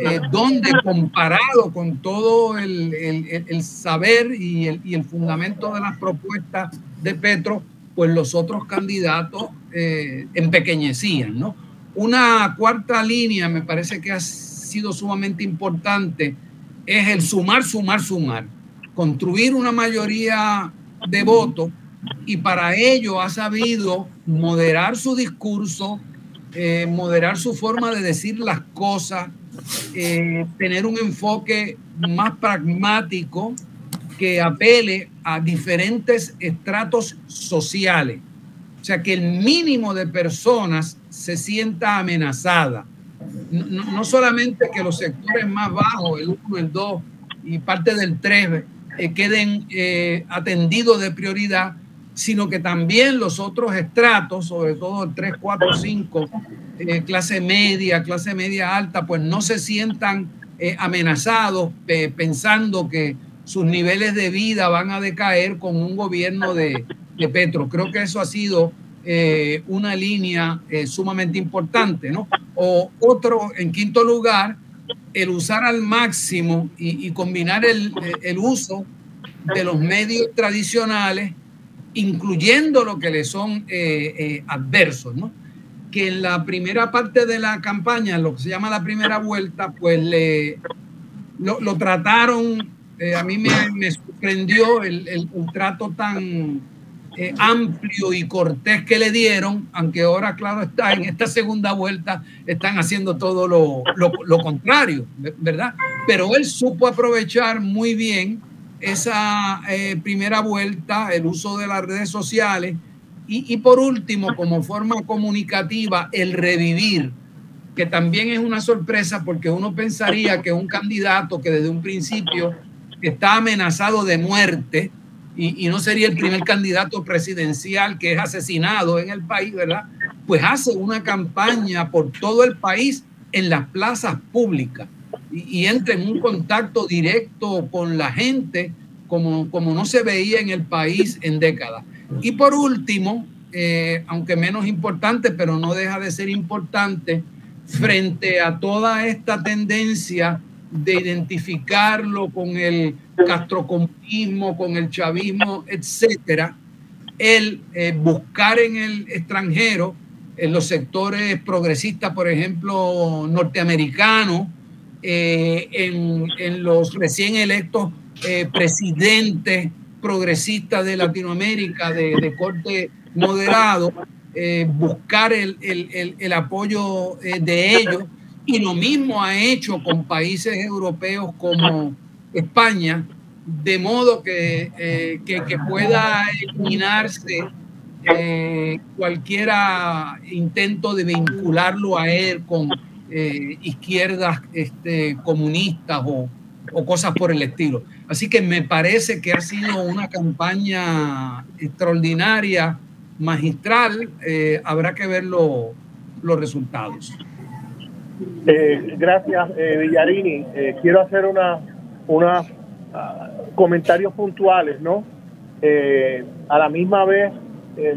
eh, donde comparado con todo el, el, saber y el, y el, fundamento de las propuestas de Petro, pues los otros candidatos eh, empequeñecían, ¿no? Una cuarta línea me parece que ha sido sumamente importante, es el sumar, sumar, sumar, construir una mayoría de votos y para ello ha sabido moderar su discurso, eh, moderar su forma de decir las cosas, eh, tener un enfoque más pragmático que apele a diferentes estratos sociales. O sea, que el mínimo de personas se sienta amenazada. No, solamente que los sectores más bajos, el 1, el 2 y parte del 3, eh, queden atendidos de prioridad, sino que también los otros estratos, sobre todo el 3, 4, 5, clase media, clase media alta, pues no se sientan eh, amenazados pensando que sus niveles de vida van a decaer con un gobierno de, Petro. Creo que eso ha sido eh, una línea eh, sumamente importante, ¿no? O otro, en quinto lugar, el usar al máximo y, combinar el, el uso de los medios tradicionales incluyendo lo que le son eh, eh, adversos, ¿no? Que en la primera parte de la campaña, lo que se llama la primera vuelta, pues le, lo, trataron, eh, a mí me, sorprendió el, trato tan amplio y cortés que le dieron, aunque ahora, claro está, en esta segunda vuelta están haciendo todo lo, lo contrario, ¿verdad? Pero él supo aprovechar muy bien esa eh, primera vuelta, el uso de las redes sociales y, por último, como forma comunicativa, el revivir, que también es una sorpresa porque uno pensaría que un candidato que desde un principio está amenazado de muerte y, y no sería el primer candidato presidencial que es asesinado en el país, ¿verdad? Pues hace una campaña por todo el país en las plazas públicas y, entra en un contacto directo con la gente como, como no se veía en el país en décadas. Y por último, eh, aunque menos importante, pero no deja de ser importante, frente a toda esta tendencia de identificarlo con el castrocomunismo, con el chavismo, etcétera, el eh, buscar en el extranjero, en los sectores progresistas, por ejemplo, norteamericanos, eh, en, los recién electos eh, presidentes progresistas de Latinoamérica de, corte moderado, eh, buscar el, apoyo de ellos. Y lo mismo ha hecho con países europeos como España, de modo que, que, pueda eliminarse cualquier intento de vincularlo a él con eh, izquierdas este, comunistas o, cosas por el estilo. Así que me parece que ha sido una campaña extraordinaria, magistral. Eh, habrá que ver los resultados. Eh, gracias, Villarini. quiero hacer unos una, ah, comentarios puntuales, ¿no? a la misma vez,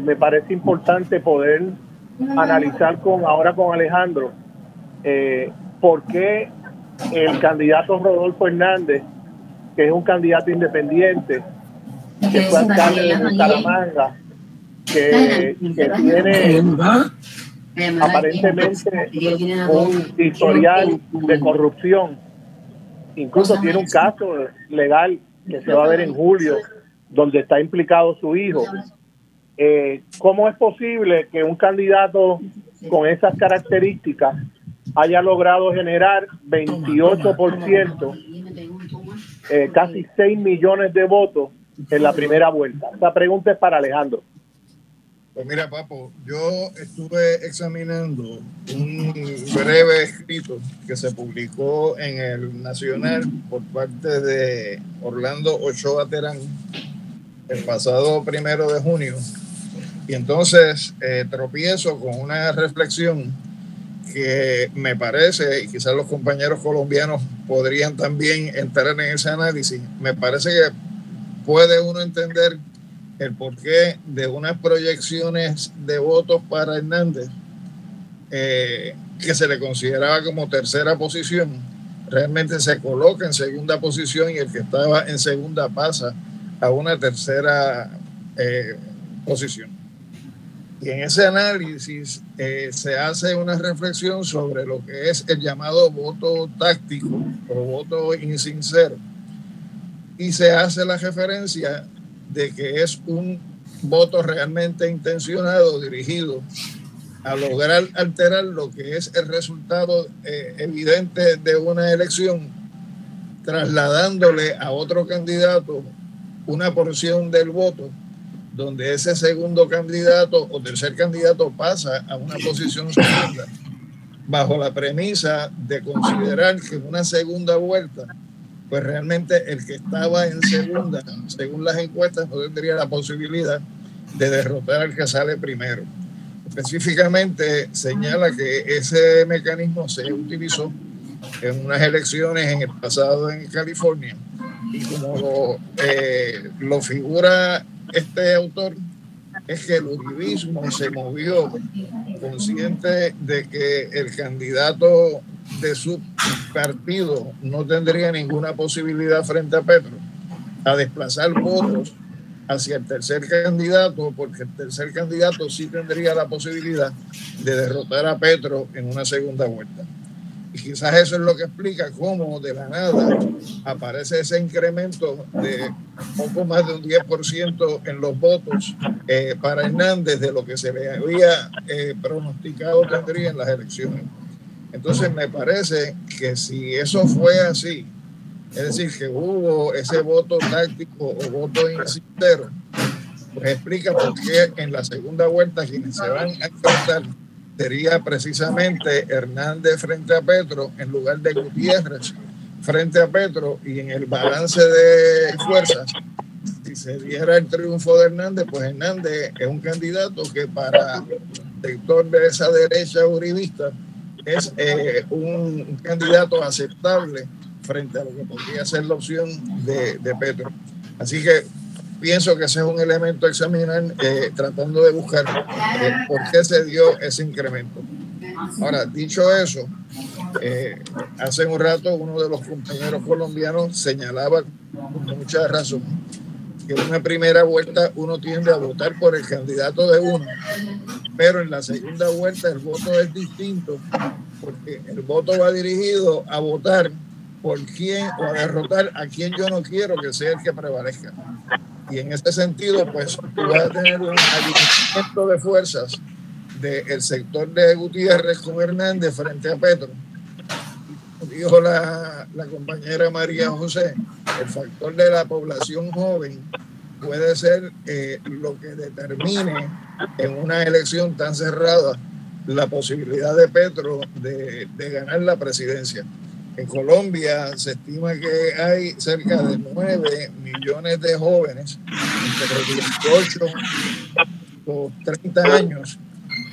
me parece importante poder analizar con ahora con Alejandro eh, por qué el candidato Rodolfo Hernández, que es un candidato independiente, que fue alcalde de Bucaramanga, que, que tiene aparentemente un historial de corrupción, incluso tiene un caso legal que se va a ver en julio, donde está implicado su hijo. Eh, ¿Cómo es posible que un candidato con esas características haya logrado generar 28%, eh, casi 6 millones de votos en la primera vuelta. Esta pregunta es para Alejandro. Pues mira, Papo, yo estuve examinando un breve escrito que se publicó en el Nacional por parte de Orlando Ochoa Terán el pasado primero de junio. Y entonces eh, tropiezo con una reflexión que me parece, y quizás los compañeros colombianos podrían también entrar en ese análisis, me parece que puede uno entender el porqué de unas proyecciones de votos para Hernández eh, que se le consideraba como tercera posición, realmente se coloca en segunda posición y el que estaba en segunda pasa a una tercera eh, posición. Y en ese análisis eh, se hace una reflexión sobre lo que es el llamado voto táctico o voto insincero. Y se hace la referencia de que es un voto realmente intencionado, dirigido a lograr alterar lo que es el resultado eh, evidente de una elección, trasladándole a otro candidato una porción del voto, donde ese segundo candidato o tercer candidato pasa a una posición segunda, bajo la premisa de considerar que en una segunda vuelta pues realmente el que estaba en segunda, según las encuestas, no tendría la posibilidad de derrotar al que sale primero. Específicamente señala que ese mecanismo se utilizó en unas elecciones en el pasado en California y como lo, eh, lo figura este autor, es que el uribismo se movió consciente de que el candidato de su partido no tendría ninguna posibilidad frente a Petro a desplazar votos hacia el tercer candidato, porque el tercer candidato sí tendría la posibilidad de derrotar a Petro en una segunda vuelta. Y quizás eso es lo que explica cómo de la nada aparece ese incremento de poco más de un 10% en los votos eh, para Hernández de lo que se le había eh, pronosticado tendría en las elecciones. Entonces me parece que si eso fue así, es decir, que hubo ese voto táctico o voto insincero, pues explica por qué en la segunda vuelta quienes se van a enfrentar sería precisamente Hernández frente a Petro en lugar de Gutiérrez frente a Petro y en el balance de fuerzas, si se diera el triunfo de Hernández, pues Hernández es un candidato que para el sector de esa derecha uribista es eh, un, candidato aceptable frente a lo que podría ser la opción de, de Petro. Así que pienso que ese es un elemento a examinar eh, tratando de buscar eh, por qué se dio ese incremento. Ahora, dicho eso, hace un rato uno de los compañeros colombianos señalaba con mucha razón que en una primera vuelta uno tiende a votar por el candidato de uno, pero en la segunda vuelta el voto es distinto porque el voto va dirigido a votar por quién o a derrotar a quien yo no quiero que sea el que prevalezca. Y en ese sentido, pues tú vas a tener un alineamiento de fuerzas del sector de Gutiérrez con Hernández frente a Petro. Dijo la, la compañera María José, el factor de la población joven puede ser eh, lo que determine en una elección tan cerrada la posibilidad de Petro de, de, ganar la presidencia. En Colombia se estima que hay cerca de 9 millones de jóvenes entre 18 o 30 años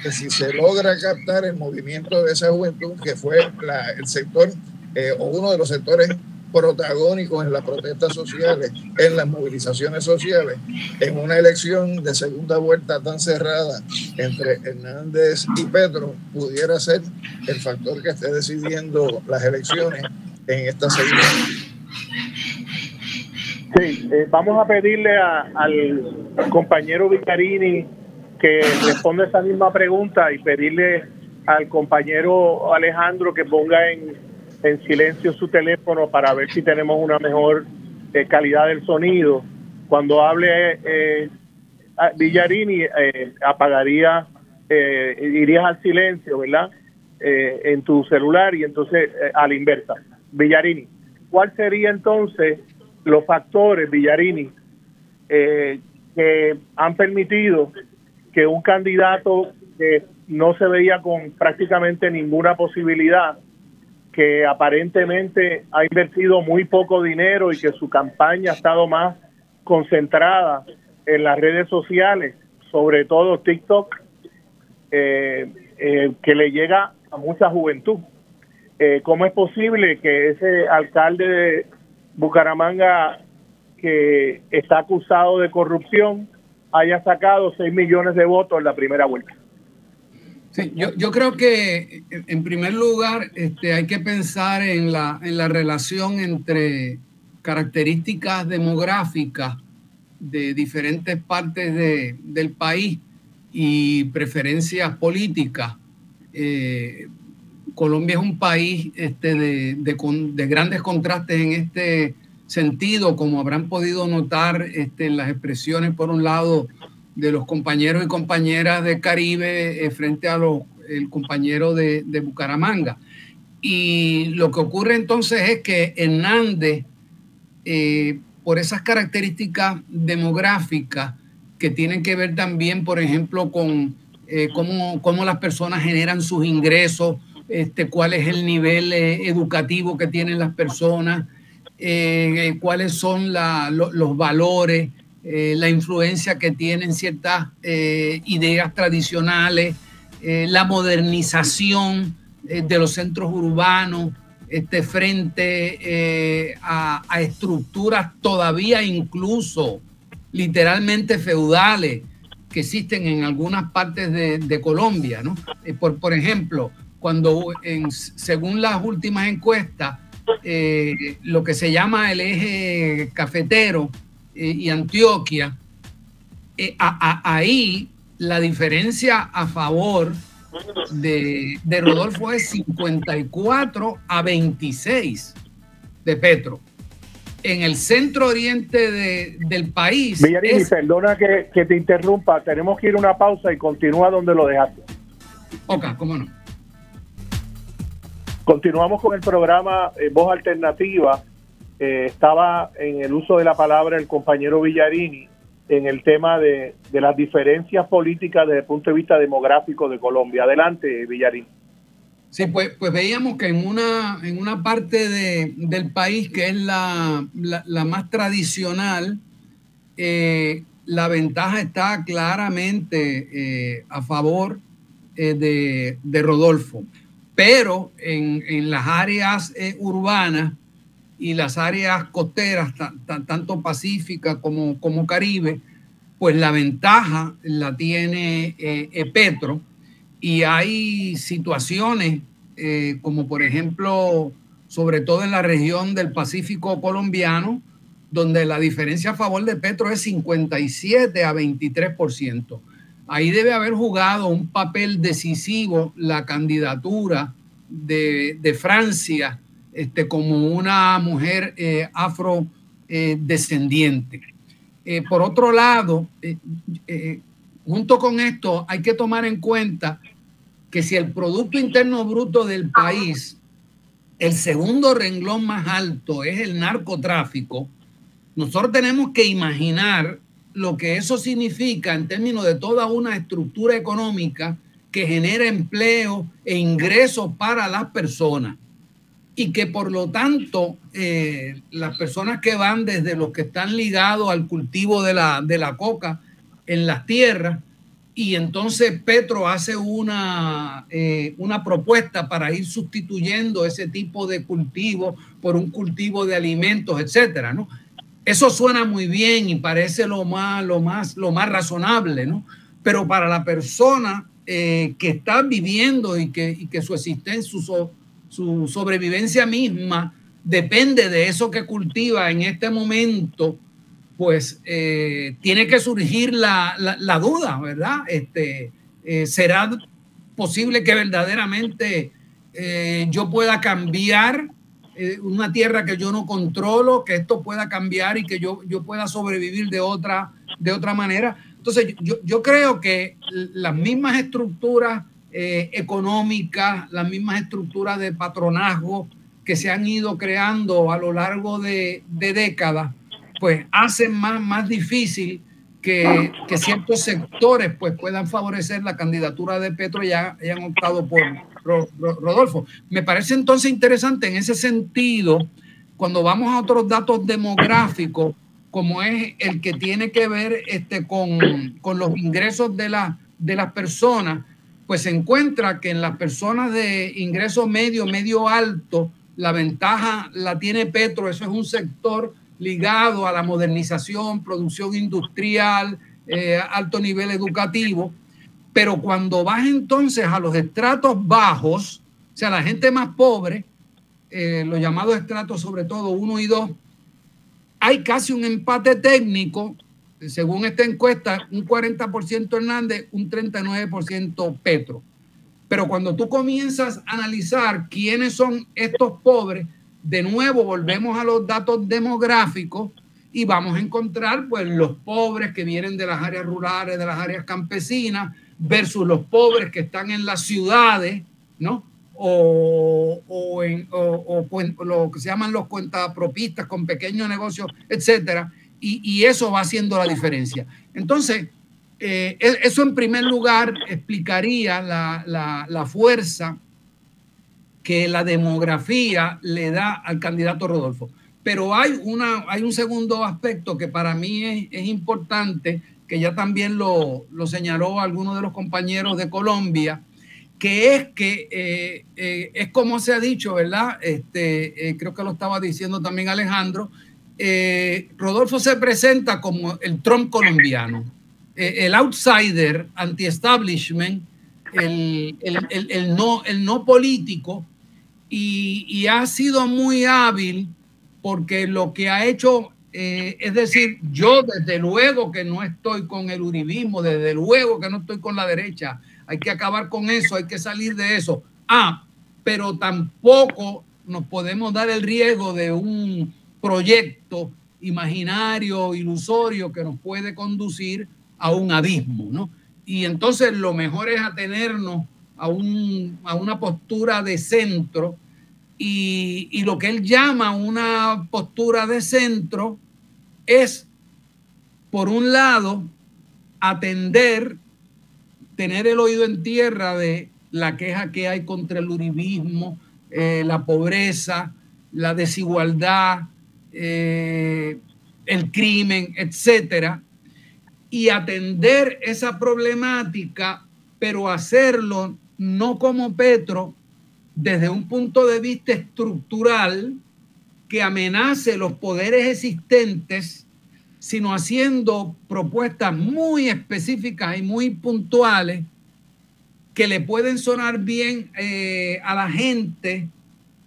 que si se logra captar el movimiento de esa juventud, que fue la, el sector eh, o uno de los sectores protagónicos en las protestas sociales, en las movilizaciones sociales, en una elección de segunda vuelta tan cerrada entre Hernández y Petro, pudiera ser el factor que esté decidiendo las elecciones en esta segunda. Sí, eh, vamos a pedirle al compañero Vicarini que responda esa misma pregunta y pedirle al compañero Alejandro que ponga en en silencio su teléfono para ver si tenemos una mejor eh, calidad del sonido. Cuando hable eh, Villarini, eh, apagaría, eh, irías al silencio, ¿verdad? en tu celular y entonces a la inversa. Villarini, ¿cuál sería entonces los factores, Villarini, eh, que han permitido que un candidato que no se veía con prácticamente ninguna posibilidad, que aparentemente ha invertido muy poco dinero y que su campaña ha estado más concentrada en las redes sociales, sobre todo TikTok, eh, eh, que le llega a mucha juventud. Eh, ¿Cómo es posible que ese alcalde de Bucaramanga que está acusado de corrupción haya sacado 6 millones de votos en la primera vuelta? Yo, yo creo que en primer lugar este, hay que pensar en la, en la relación entre características demográficas de diferentes partes de, del país y preferencias políticas. Eh, Colombia es un país este, de, de, de, grandes contrastes en este sentido, como habrán podido notar este, en las expresiones, por un lado, de los compañeros y compañeras de Caribe eh, frente a los el compañero de, de, Bucaramanga. Y lo que ocurre entonces es que Hernández, eh, por esas características demográficas que tienen que ver también, por ejemplo, con eh, cómo, cómo, las personas generan sus ingresos, este, cuál es el nivel eh, educativo que tienen las personas, cuáles son la, lo, los valores, eh, la influencia que tienen ciertas eh, ideas tradicionales, eh, la modernización de los centros urbanos este, frente a, estructuras todavía incluso literalmente feudales que existen en algunas partes de, Colombia. por, ejemplo, cuando según las últimas encuestas, lo que se llama el eje cafetero, eh, y Antioquia, eh, a, a, ahí la diferencia a favor de, de, Rodolfo es 54 a 26 de Petro. En el centro oriente de, del país. Villarini, es... perdona que, que, te interrumpa, tenemos que ir a una pausa y continúa donde lo dejaste. Ok, cómo no. Continuamos con el programa eh, Voz Alternativa eh, estaba en el uso de la palabra el compañero Villarini en el tema de, de, las diferencias políticas desde el punto de vista demográfico de Colombia. Adelante, Villarini. Sí, pues, pues veíamos que en una, en una parte de, del país que es la, la, más tradicional, eh, la ventaja está claramente eh, a favor de, de, Rodolfo. Pero en, en las áreas urbanas, y las áreas costeras, tanto Pacífica como, como Caribe, pues la ventaja la tiene eh, Petro y hay situaciones eh, como por ejemplo, sobre todo en la región del Pacífico colombiano, donde la diferencia a favor de Petro es 57 a 23%. Ahí debe haber jugado un papel decisivo la candidatura de, de Francia este, como una mujer eh, afrodescendiente. Eh, eh, por otro lado, junto con esto, hay que tomar en cuenta que si el Producto Interno Bruto del país, el segundo renglón más alto es el narcotráfico, nosotros tenemos que imaginar lo que eso significa en términos de toda una estructura económica que genera empleo e ingresos para las personas y que por lo tanto eh, las personas que van desde los que están ligados al cultivo de la, de la coca en las tierras, y entonces Petro hace una, eh, una propuesta para ir sustituyendo ese tipo de cultivo por un cultivo de alimentos, etcétera, ¿no? Eso suena muy bien y parece lo más, lo más, lo más razonable, ¿no? Pero para la persona eh, que está viviendo y que, y que su existencia, su, su sobrevivencia misma depende de eso que cultiva en este momento, pues eh, tiene que surgir la, la, duda, ¿verdad? Este, eh, ¿Será posible que verdaderamente eh, yo pueda cambiar una tierra que yo no controlo, que esto pueda cambiar y que yo, yo pueda sobrevivir de otra, de otra manera? Entonces, yo, yo creo que las mismas estructuras eh, económicas, las mismas estructuras de patronazgo que se han ido creando a lo largo de, décadas, pues hacen más, más difícil que, que, ciertos sectores pues puedan favorecer la candidatura de Petro y hayan optado por Rodolfo. Me parece entonces interesante en ese sentido, cuando vamos a otros datos demográficos, como es el que tiene que ver este, con, con los ingresos de, la, de las personas, pues se encuentra que en las personas de ingreso medio, medio alto, la ventaja la tiene Petro, eso es un sector ligado a la modernización, producción industrial, eh, alto nivel educativo, pero cuando vas entonces a los estratos bajos, o sea, la gente más pobre, eh, los llamados estratos sobre todo uno y dos, hay casi un empate técnico, según esta encuesta, un 40% Hernández, un 39% Petro. Pero cuando tú comienzas a analizar quiénes son estos pobres, de nuevo volvemos a los datos demográficos y vamos a encontrar pues los pobres que vienen de las áreas rurales, de las áreas campesinas, versus los pobres que están en las ciudades, ¿no? O, o, en, o, lo que se llaman los cuentapropistas con pequeños negocios, etcétera. Y, eso va haciendo la diferencia. Entonces, eh, e, eso en primer lugar explicaría la, la, fuerza que la demografía le da al candidato Rodolfo. Pero hay, una, hay un segundo aspecto que para mí es, importante, que ya también lo, lo, señaló alguno de los compañeros de Colombia, que es que eh, eh, es como se ha dicho, ¿verdad? Este, creo que lo estaba diciendo también Alejandro. Rodolfo se presenta como el Trump colombiano, el outsider, anti-establishment, el no político, y, ha sido muy hábil porque lo que ha hecho, eh, es decir, yo desde luego que no estoy con el uribismo, desde luego que no estoy con la derecha, hay que acabar con eso, hay que salir de eso. Ah, pero tampoco nos podemos dar el riesgo de un proyecto imaginario, ilusorio, que nos puede conducir a un abismo, ¿no? Y entonces lo mejor es atenernos a, un, a una postura de centro y, y, lo que él llama una postura de centro es, por un lado, atender, tener el oído en tierra de la queja que hay contra el uribismo, eh, la pobreza, la desigualdad, eh, el crimen, etcétera, y atender esa problemática, pero hacerlo no como Petro, desde un punto de vista estructural que amenace los poderes existentes, sino haciendo propuestas muy específicas y muy puntuales que le pueden sonar bien eh, a la gente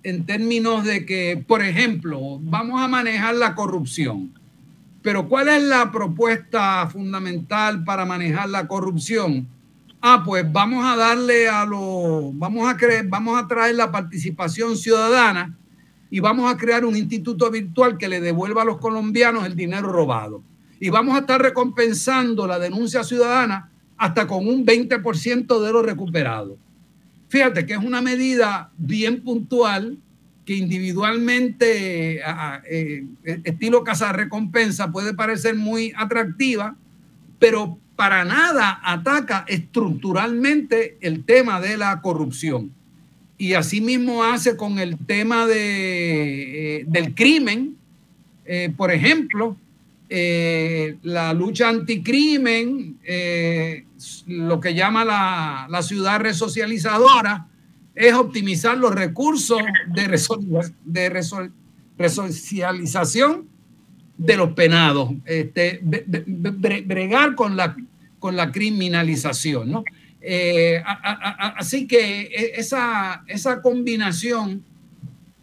en términos de que, por ejemplo, vamos a manejar la corrupción. Pero ¿cuál es la propuesta fundamental para manejar la corrupción? ah, pues vamos a darle a los, vamos a creer, vamos a traer la participación ciudadana y vamos a crear un instituto virtual que le devuelva a los colombianos el dinero robado. Y vamos a estar recompensando la denuncia ciudadana hasta con un 20% de lo recuperado. Fíjate que es una medida bien puntual que individualmente, eh, estilo casa recompensa, puede parecer muy atractiva, pero para nada ataca estructuralmente el tema de la corrupción. Y asimismo hace con el tema de, eh, del crimen, eh, por ejemplo, eh, la lucha anticrimen, lo que llama la, la, ciudad resocializadora, es optimizar los recursos de, de resocialización de los penados, este, bregar con la, con la criminalización. ¿no? Eh, así que e, esa, esa combinación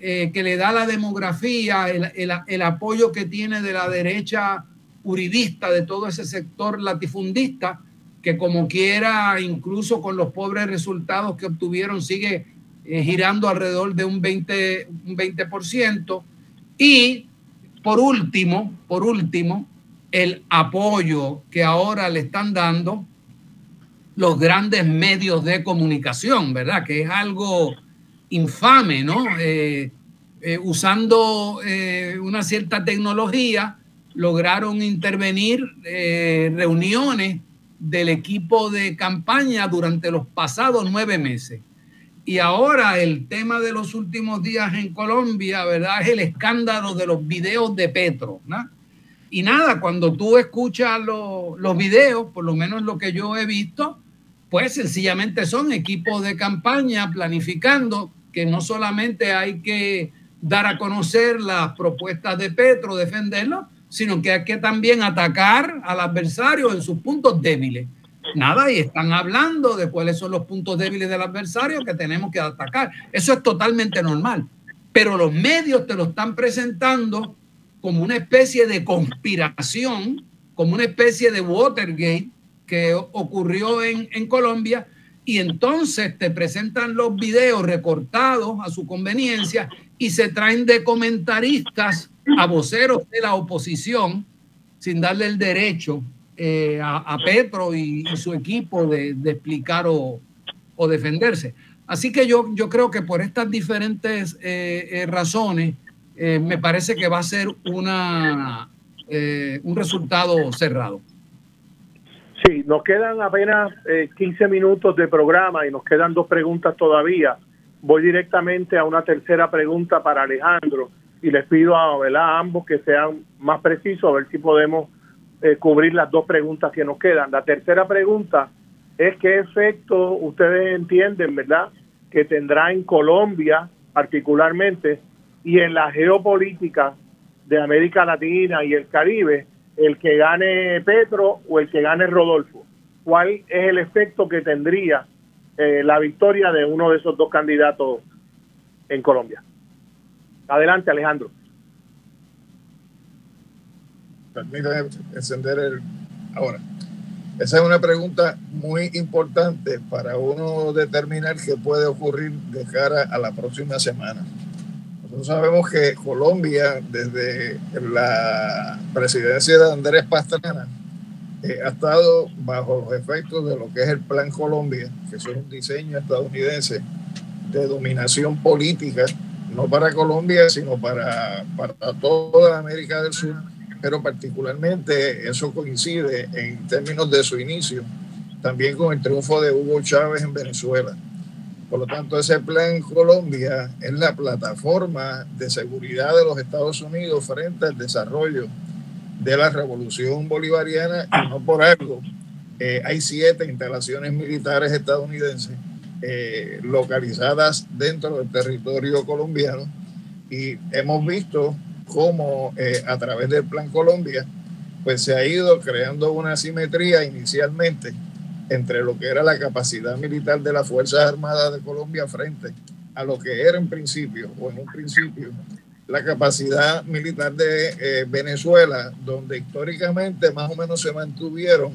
eh, que le da la demografía, el, el, apoyo que tiene de la derecha uribista, de todo ese sector latifundista, que como quiera, incluso con los pobres resultados que obtuvieron, sigue eh, girando alrededor de un 20%, un 20%. Y por último, por último, el apoyo que ahora le están dando los grandes medios de comunicación, ¿verdad? Que es algo infame, ¿no? Eh, eh, usando eh, una cierta tecnología lograron intervenir reuniones del equipo de campaña durante los pasados nueve meses. Y ahora el tema de los últimos días en Colombia, ¿verdad? Es el escándalo de los videos de Petro, ¿no? Y nada, cuando tú escuchas los videos, por lo menos lo que yo he visto, pues sencillamente son equipos de campaña planificando que no solamente hay que dar a conocer las propuestas de Petro, defenderlo, sino que hay que también atacar al adversario en sus puntos débiles. Nada, y están hablando de cuáles son los puntos débiles del adversario que tenemos que atacar. Eso es totalmente normal. Pero los medios te lo están presentando como una especie de conspiración, como una especie de Watergate que ocurrió en, en Colombia y entonces te presentan los videos recortados a su conveniencia y se traen de comentaristas a voceros de la oposición sin darle el derecho eh, a, Petro y, su equipo de, explicar o, defenderse. Así que yo, yo creo que por estas diferentes eh, eh, razones me parece que va a ser una, un resultado cerrado. Sí, nos quedan apenas 15 eh, minutos de programa y nos quedan dos preguntas todavía. Voy directamente a una tercera pregunta para Alejandro y les pido a, a ambos que sean más precisos a ver si podemos cubrir las dos preguntas que nos quedan. La tercera pregunta es qué efecto ustedes entienden, ¿verdad?, que tendrá en Colombia particularmente y en la geopolítica de América Latina y el Caribe, el que gane Petro o el que gane Rodolfo. ¿Cuál es el efecto que tendría eh, la victoria de uno de esos dos candidatos en Colombia? Adelante, Alejandro. Permítame encender el... Ahora, esa es una pregunta muy importante para uno determinar qué puede ocurrir de cara a la próxima semana. Nosotros sabemos que Colombia, desde la presidencia de Andrés Pastrana, eh, ha estado bajo los efectos de lo que es el Plan Colombia, que es un diseño estadounidense de dominación política, no para Colombia, sino para, para toda América del Sur, pero particularmente eso coincide en términos de su inicio, también con el triunfo de Hugo Chávez en Venezuela. Por lo tanto, ese plan Colombia es la plataforma de seguridad de los Estados Unidos frente al desarrollo de la revolución bolivariana y no por algo. Eh, hay siete instalaciones militares estadounidenses eh, localizadas dentro del territorio colombiano y hemos visto cómo eh, a través del Plan Colombia pues se ha ido creando una simetría inicialmente entre lo que era la capacidad militar de las Fuerzas Armadas de Colombia frente a lo que era en principio, o en un principio, la capacidad militar de eh, Venezuela, donde históricamente más o menos se mantuvieron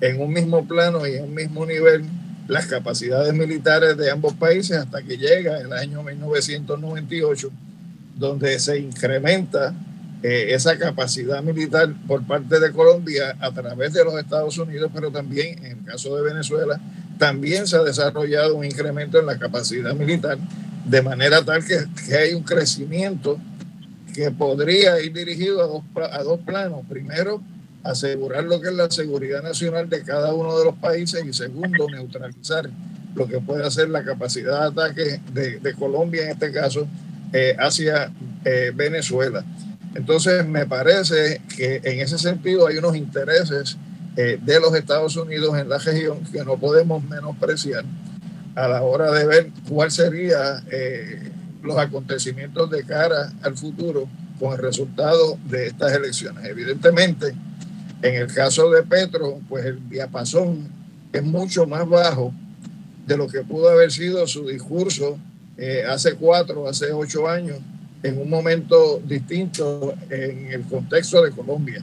en un mismo plano y en un mismo nivel las capacidades militares de ambos países hasta que llega el año 1998, donde se incrementa eh, esa capacidad militar por parte de Colombia a través de los Estados Unidos, pero también en el caso de Venezuela, también se ha desarrollado un incremento en la capacidad militar, de manera tal que, que hay un crecimiento que podría ir dirigido a dos, planos. Primero, asegurar lo que es la seguridad nacional de cada uno de los países y segundo, neutralizar lo que puede hacer la capacidad de ataque de, de Colombia, en este caso, eh, hacia eh, Venezuela. Entonces, me parece que en ese sentido hay unos intereses eh, de los Estados Unidos en la región que no podemos menospreciar a la hora de ver cuál sería eh, los acontecimientos de cara al futuro con el resultado de estas elecciones. Evidentemente, en el caso de Petro, pues el diapasón es mucho más bajo de lo que pudo haber sido su discurso eh, hace cuatro, hace ocho años, en un momento distinto en el contexto de Colombia.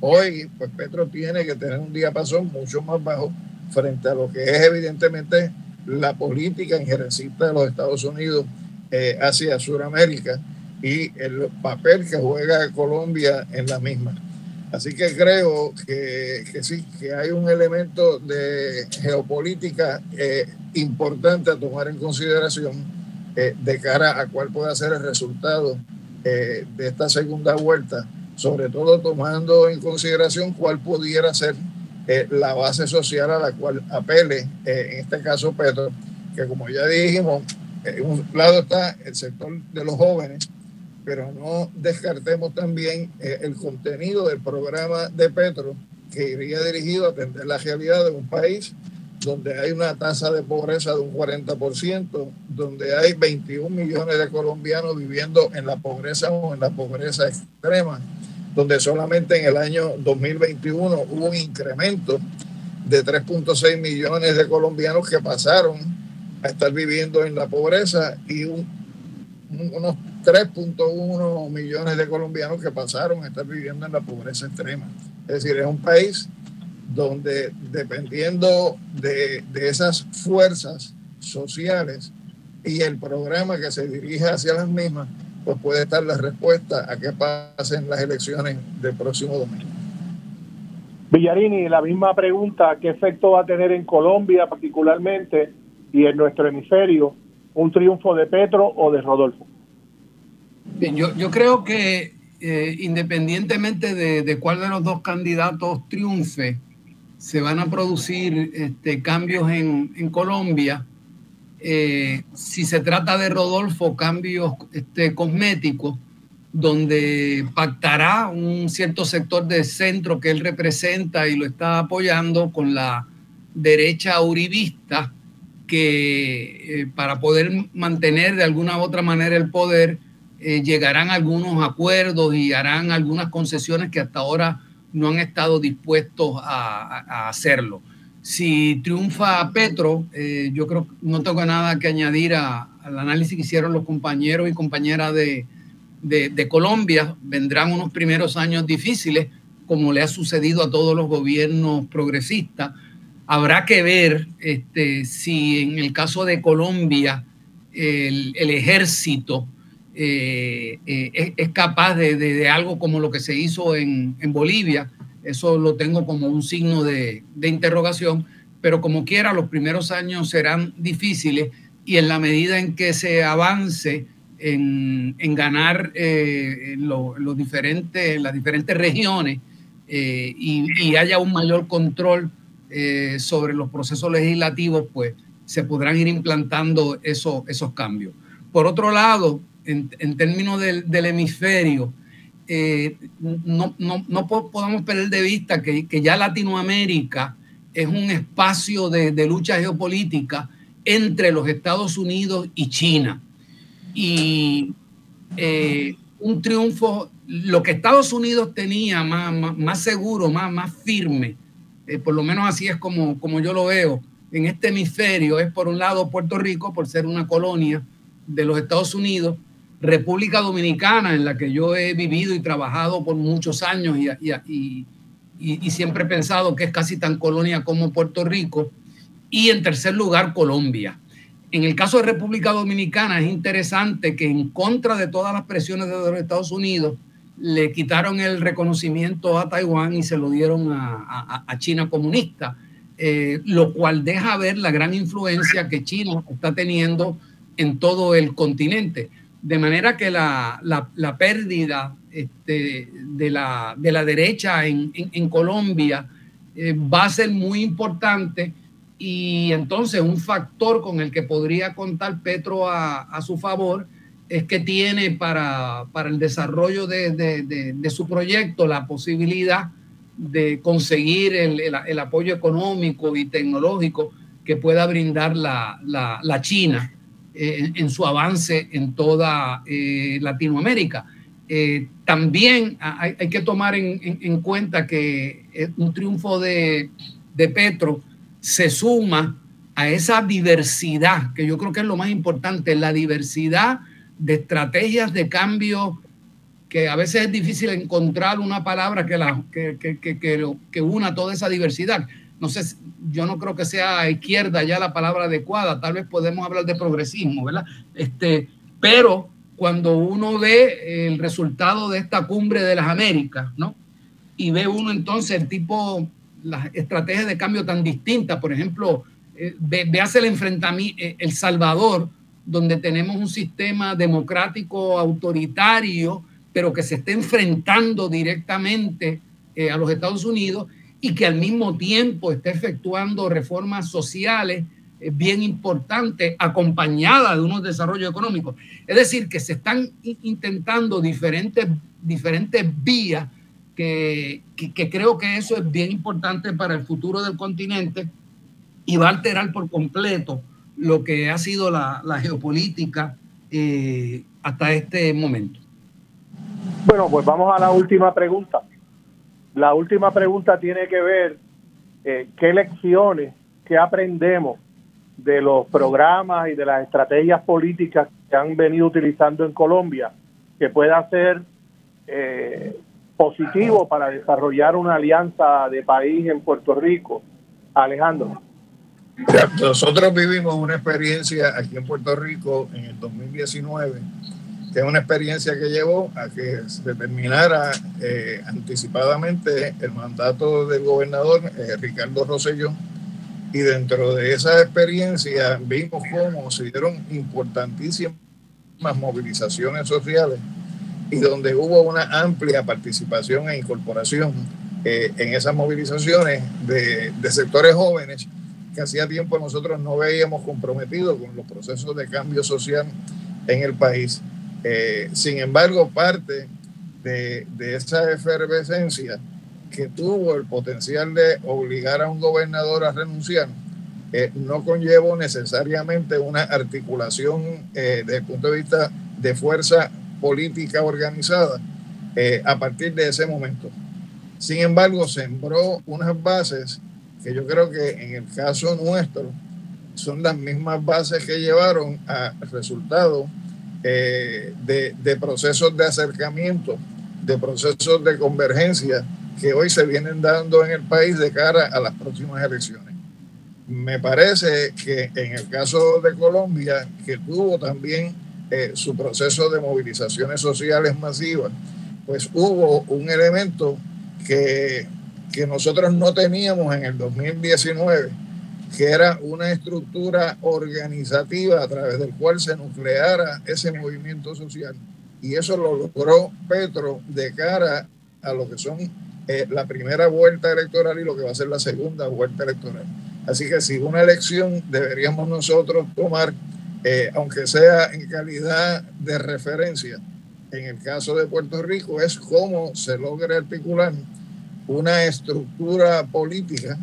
Hoy, pues Petro tiene que tener un diapasón mucho más bajo frente a lo que es evidentemente la política injerencista de los Estados Unidos eh, hacia Sudamérica y el papel que juega Colombia en la misma. Así que creo que, que sí, que hay un elemento de geopolítica eh, importante a tomar en consideración eh, de cara a cuál puede ser el resultado eh, de esta segunda vuelta, sobre todo tomando en consideración cuál pudiera ser eh, la base social a la cual apele, en este caso Petro, que como ya dijimos, en un lado está el sector de los jóvenes, pero no descartemos también el contenido del programa de Petro que iría dirigido a atender la realidad de un país donde hay una tasa de pobreza de un 40%, donde hay 21 millones de colombianos viviendo en la pobreza o en la pobreza extrema, donde solamente en el año 2021 hubo un incremento de 3.6 millones de colombianos que pasaron a estar viviendo en la pobreza y unos 3.1 millones de colombianos que pasaron a estar viviendo en la pobreza extrema. Es decir, es un país donde dependiendo de, de esas fuerzas sociales y el programa que se dirige hacia las mismas, pues puede estar la respuesta a que pasen las elecciones del próximo domingo. Villarini, la misma pregunta, ¿qué efecto va a tener en Colombia particularmente y en nuestro hemisferio un triunfo de Petro o de Rodolfo? Bien, yo, yo creo que eh, independientemente de, de, cuál de los dos candidatos triunfe, se van a producir este, cambios en, Colombia. Eh, si se trata de Rodolfo, cambios este, cosméticos, donde pactará un cierto sector de centro que él representa y lo está apoyando con la derecha uribista, que eh, para poder mantener de alguna u otra manera el poder, eh, llegarán algunos acuerdos y harán algunas concesiones que hasta ahora no han estado dispuestos a, hacerlo. Si triunfa Petro, eh, yo creo que no tengo nada que añadir al análisis que hicieron los compañeros y compañeras de, de, Colombia. Vendrán unos primeros años difíciles, como le ha sucedido a todos los gobiernos progresistas. Habrá que ver este, si en el caso de Colombia el, el ejército eh, eh, es, capaz de, algo como lo que se hizo en, Bolivia. Eso lo tengo como un signo de, interrogación, pero como quiera, los primeros años serán difíciles y en la medida en que se avance en, ganar eh, los diferentes, las diferentes regiones y, haya un mayor control sobre los procesos legislativos, pues se podrán ir implantando eso, esos cambios. Por otro lado, en, términos del, hemisferio, eh, no, no, podemos perder de vista que, ya Latinoamérica es un espacio de, lucha geopolítica entre los Estados Unidos y China. Y eh, un triunfo, lo que Estados Unidos tenía más, más, seguro, más, más firme, eh, por lo menos así es como, como yo lo veo, en este hemisferio es por un lado Puerto Rico, por ser una colonia de los Estados Unidos, República Dominicana, en la que yo he vivido y trabajado por muchos años y, siempre he pensado que es casi tan colonia como Puerto Rico. Y en tercer lugar, Colombia. En el caso de República Dominicana es interesante que en contra de todas las presiones de los Estados Unidos, le quitaron el reconocimiento a Taiwán y se lo dieron a, a, China comunista, eh, lo cual deja ver la gran influencia que China está teniendo en todo el continente. De manera que la, pérdida este, de, la, de, la, derecha en, Colombia eh, va a ser muy importante y entonces un factor con el que podría contar Petro a, su favor es que tiene para, el desarrollo de, su proyecto la posibilidad de conseguir el, apoyo económico y tecnológico que pueda brindar la, la China eh, en su avance en toda eh, Latinoamérica. Eh, también hay, que tomar en, cuenta que un triunfo de, de, Petro se suma a esa diversidad, que yo creo que es lo más importante, la diversidad de estrategias de cambio que a veces es difícil encontrar una palabra que, la, que, que, que, que una toda esa diversidad no sé, yo no creo que sea izquierda ya la palabra adecuada, tal vez podemos hablar de progresismo, ¿verdad? Este, pero cuando uno ve el resultado de esta cumbre de las Américas, ¿no? Y ve uno entonces el tipo, las estrategias de cambio tan distintas, por ejemplo, eh, ve, el enfrentamiento, eh, El Salvador, donde tenemos un sistema democrático autoritario pero que se esté enfrentando directamente eh, a los Estados Unidos y que al mismo tiempo esté efectuando reformas sociales eh, bien importantes acompañadas de unos desarrollos económicos. Es decir, que se están intentando diferentes, diferentes vías que, que, creo que eso es bien importante para el futuro del continente y va a alterar por completo lo que ha sido la, la geopolítica eh, hasta este momento. Bueno, pues vamos a la última pregunta. La última pregunta tiene que ver eh, qué lecciones, qué aprendemos de los programas y de las estrategias políticas que han venido utilizando en Colombia, que pueda ser eh, positivo para desarrollar una alianza de país en Puerto Rico. Alejandro. Nosotros vivimos una experiencia aquí en Puerto Rico en el 2019 que es una experiencia que llevó a que se terminara eh, anticipadamente el mandato del gobernador eh, Ricardo Rosselló. Y dentro de esa experiencia vimos cómo se dieron importantísimas movilizaciones sociales y donde hubo una amplia participación e incorporación eh, en esas movilizaciones de, de sectores jóvenes que hacía tiempo nosotros no veíamos comprometidos con los procesos de cambio social en el país. Eh, sin embargo, parte de, esa efervescencia que tuvo el potencial de obligar a un gobernador a renunciar, eh, no conllevó necesariamente una articulación eh, desde el punto de vista de fuerza política organizada a partir de ese momento. Sin embargo, sembró unas bases que yo creo que en el caso nuestro son las mismas bases que llevaron a resultados eh, de, procesos de acercamiento, de procesos de convergencia que hoy se vienen dando en el país de cara a las próximas elecciones. Me parece que en el caso de Colombia, que tuvo también eh, su proceso de movilizaciones sociales masivas, pues hubo un elemento que, que nosotros no teníamos en el 2019 que era una estructura organizativa a través del cual se nucleara ese movimiento social. Y eso lo logró Petro de cara a lo que son eh, la primera vuelta electoral y lo que va a ser la segunda vuelta electoral. Así que si una elección deberíamos nosotros tomar, eh, aunque sea en calidad de referencia, en el caso de Puerto Rico, es cómo se logra articular una estructura política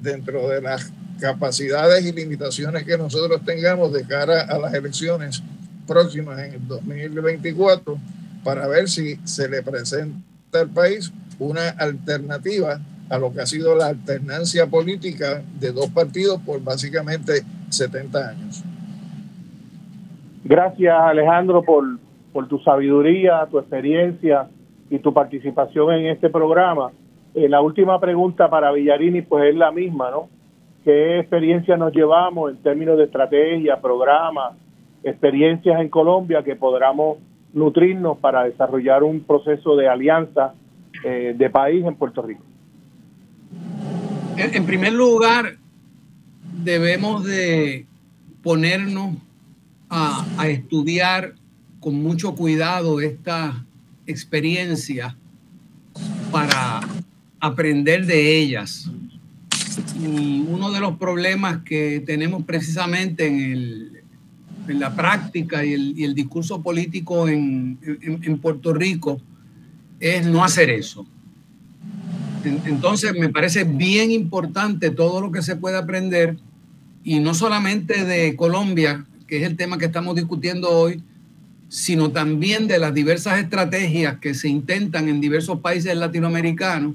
dentro de las capacidades y limitaciones que nosotros tengamos de cara a las elecciones próximas en el 2024 para ver si se le presenta al país una alternativa a lo que ha sido la alternancia política de dos partidos por básicamente 70 años. Gracias Alejandro por, por tu sabiduría, tu experiencia y tu participación en este programa. Eh, la última pregunta para Villarini pues es la misma, ¿no? Qué experiencia nos llevamos en términos de estrategia, programas, experiencias en Colombia que podamos nutrirnos para desarrollar un proceso de alianza eh, de país en Puerto Rico. En, primer lugar, debemos de ponernos a, a estudiar con mucho cuidado esta experiencia para aprender de ellas y uno de los problemas que tenemos precisamente en, el, en la práctica y el, y el discurso político en, en, Puerto Rico es no hacer eso. Entonces me parece bien importante todo lo que se puede aprender y no solamente de Colombia, que es el tema que estamos discutiendo hoy, sino también de las diversas estrategias que se intentan en diversos países latinoamericanos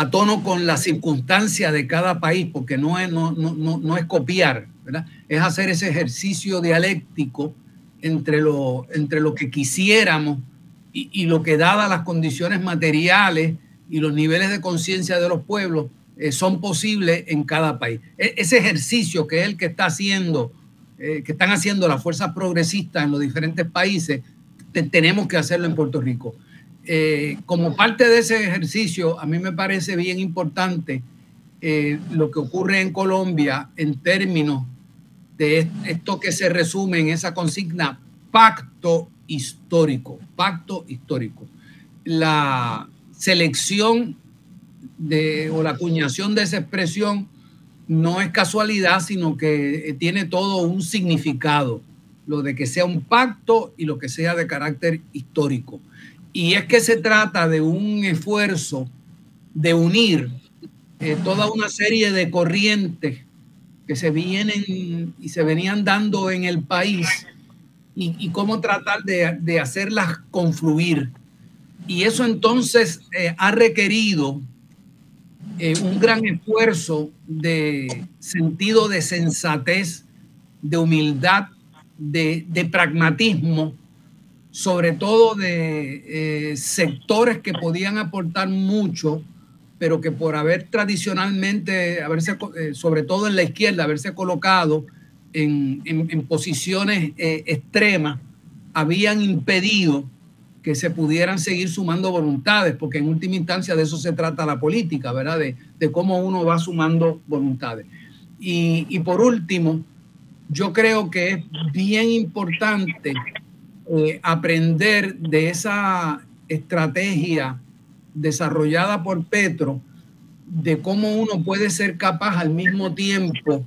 a tono con la circunstancia de cada país, porque no es, no, no, no, es copiar, es hacer ese ejercicio dialéctico entre lo, entre lo que quisiéramos y, y lo que dadas las condiciones materiales y los niveles de conciencia de los pueblos eh, son posibles en cada país. E, ese ejercicio que es el que está haciendo, eh, que están haciendo las fuerzas progresistas en los diferentes países, tenemos que hacerlo en Puerto Rico. Eh, como parte de ese ejercicio, a mí me parece bien importante eh, lo que ocurre en Colombia en términos de esto que se resume en esa consigna pacto histórico, pacto histórico. La selección o la acuñación de esa expresión no es casualidad, sino que tiene todo un significado, lo de que sea un pacto y lo que sea de carácter histórico. Y es que se trata de un esfuerzo de unir eh, toda una serie de corrientes que se vienen y se venían dando en el país y, cómo tratar de, hacerlas confluir. Y eso entonces eh, ha requerido eh, un gran esfuerzo de sentido de sensatez, de humildad, de, pragmatismo, sobre todo de sectores que podían aportar mucho pero que por haber tradicionalmente, haberse, eh, sobre todo en la izquierda, haberse colocado en, posiciones eh, extremas, habían impedido que se pudieran seguir sumando voluntades, porque en última instancia de eso se trata la política, ¿verdad? De, cómo uno va sumando voluntades. Y, por último, yo creo que es bien importante eh, aprender de esa estrategia desarrollada por Petro de cómo uno puede ser capaz al mismo tiempo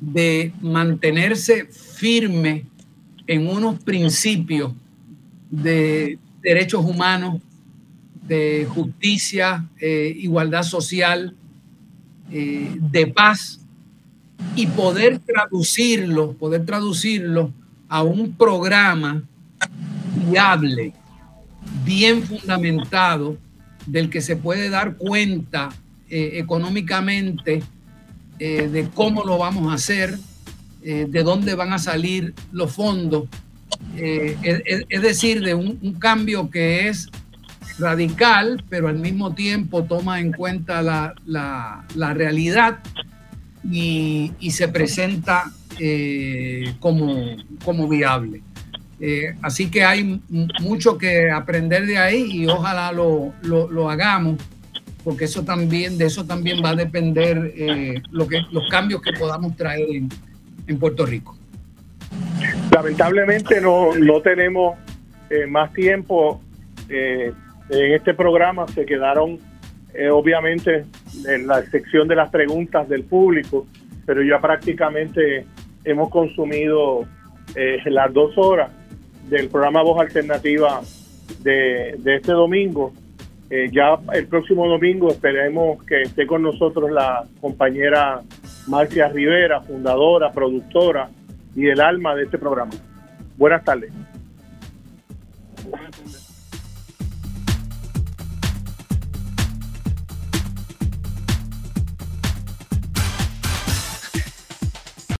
de mantenerse firme en unos principios de derechos humanos, de justicia, eh, igualdad social, eh, de paz, y poder traducirlo, poder traducirlo a un programa viable, bien fundamentado, del que se puede dar cuenta eh, económicamente eh, de cómo lo vamos a hacer, eh, de dónde van a salir los fondos. Es, decir, de un, cambio que es radical, pero al mismo tiempo toma en cuenta la, realidad y, se presenta como, como viable. Eh, así que hay mucho que aprender de ahí y ojalá lo, hagamos, porque eso también, de eso también va a depender eh, lo que, los cambios que podamos traer en, Puerto Rico. Lamentablemente no, tenemos eh, más tiempo en este programa, se quedaron obviamente en la sección de las preguntas del público, pero ya prácticamente hemos consumido las dos horas del programa Voz Alternativa de, este domingo. Eh, ya el próximo domingo esperemos que esté con nosotros la compañera Marcia Rivera, fundadora, productora y el alma de este programa. Buenas tardes.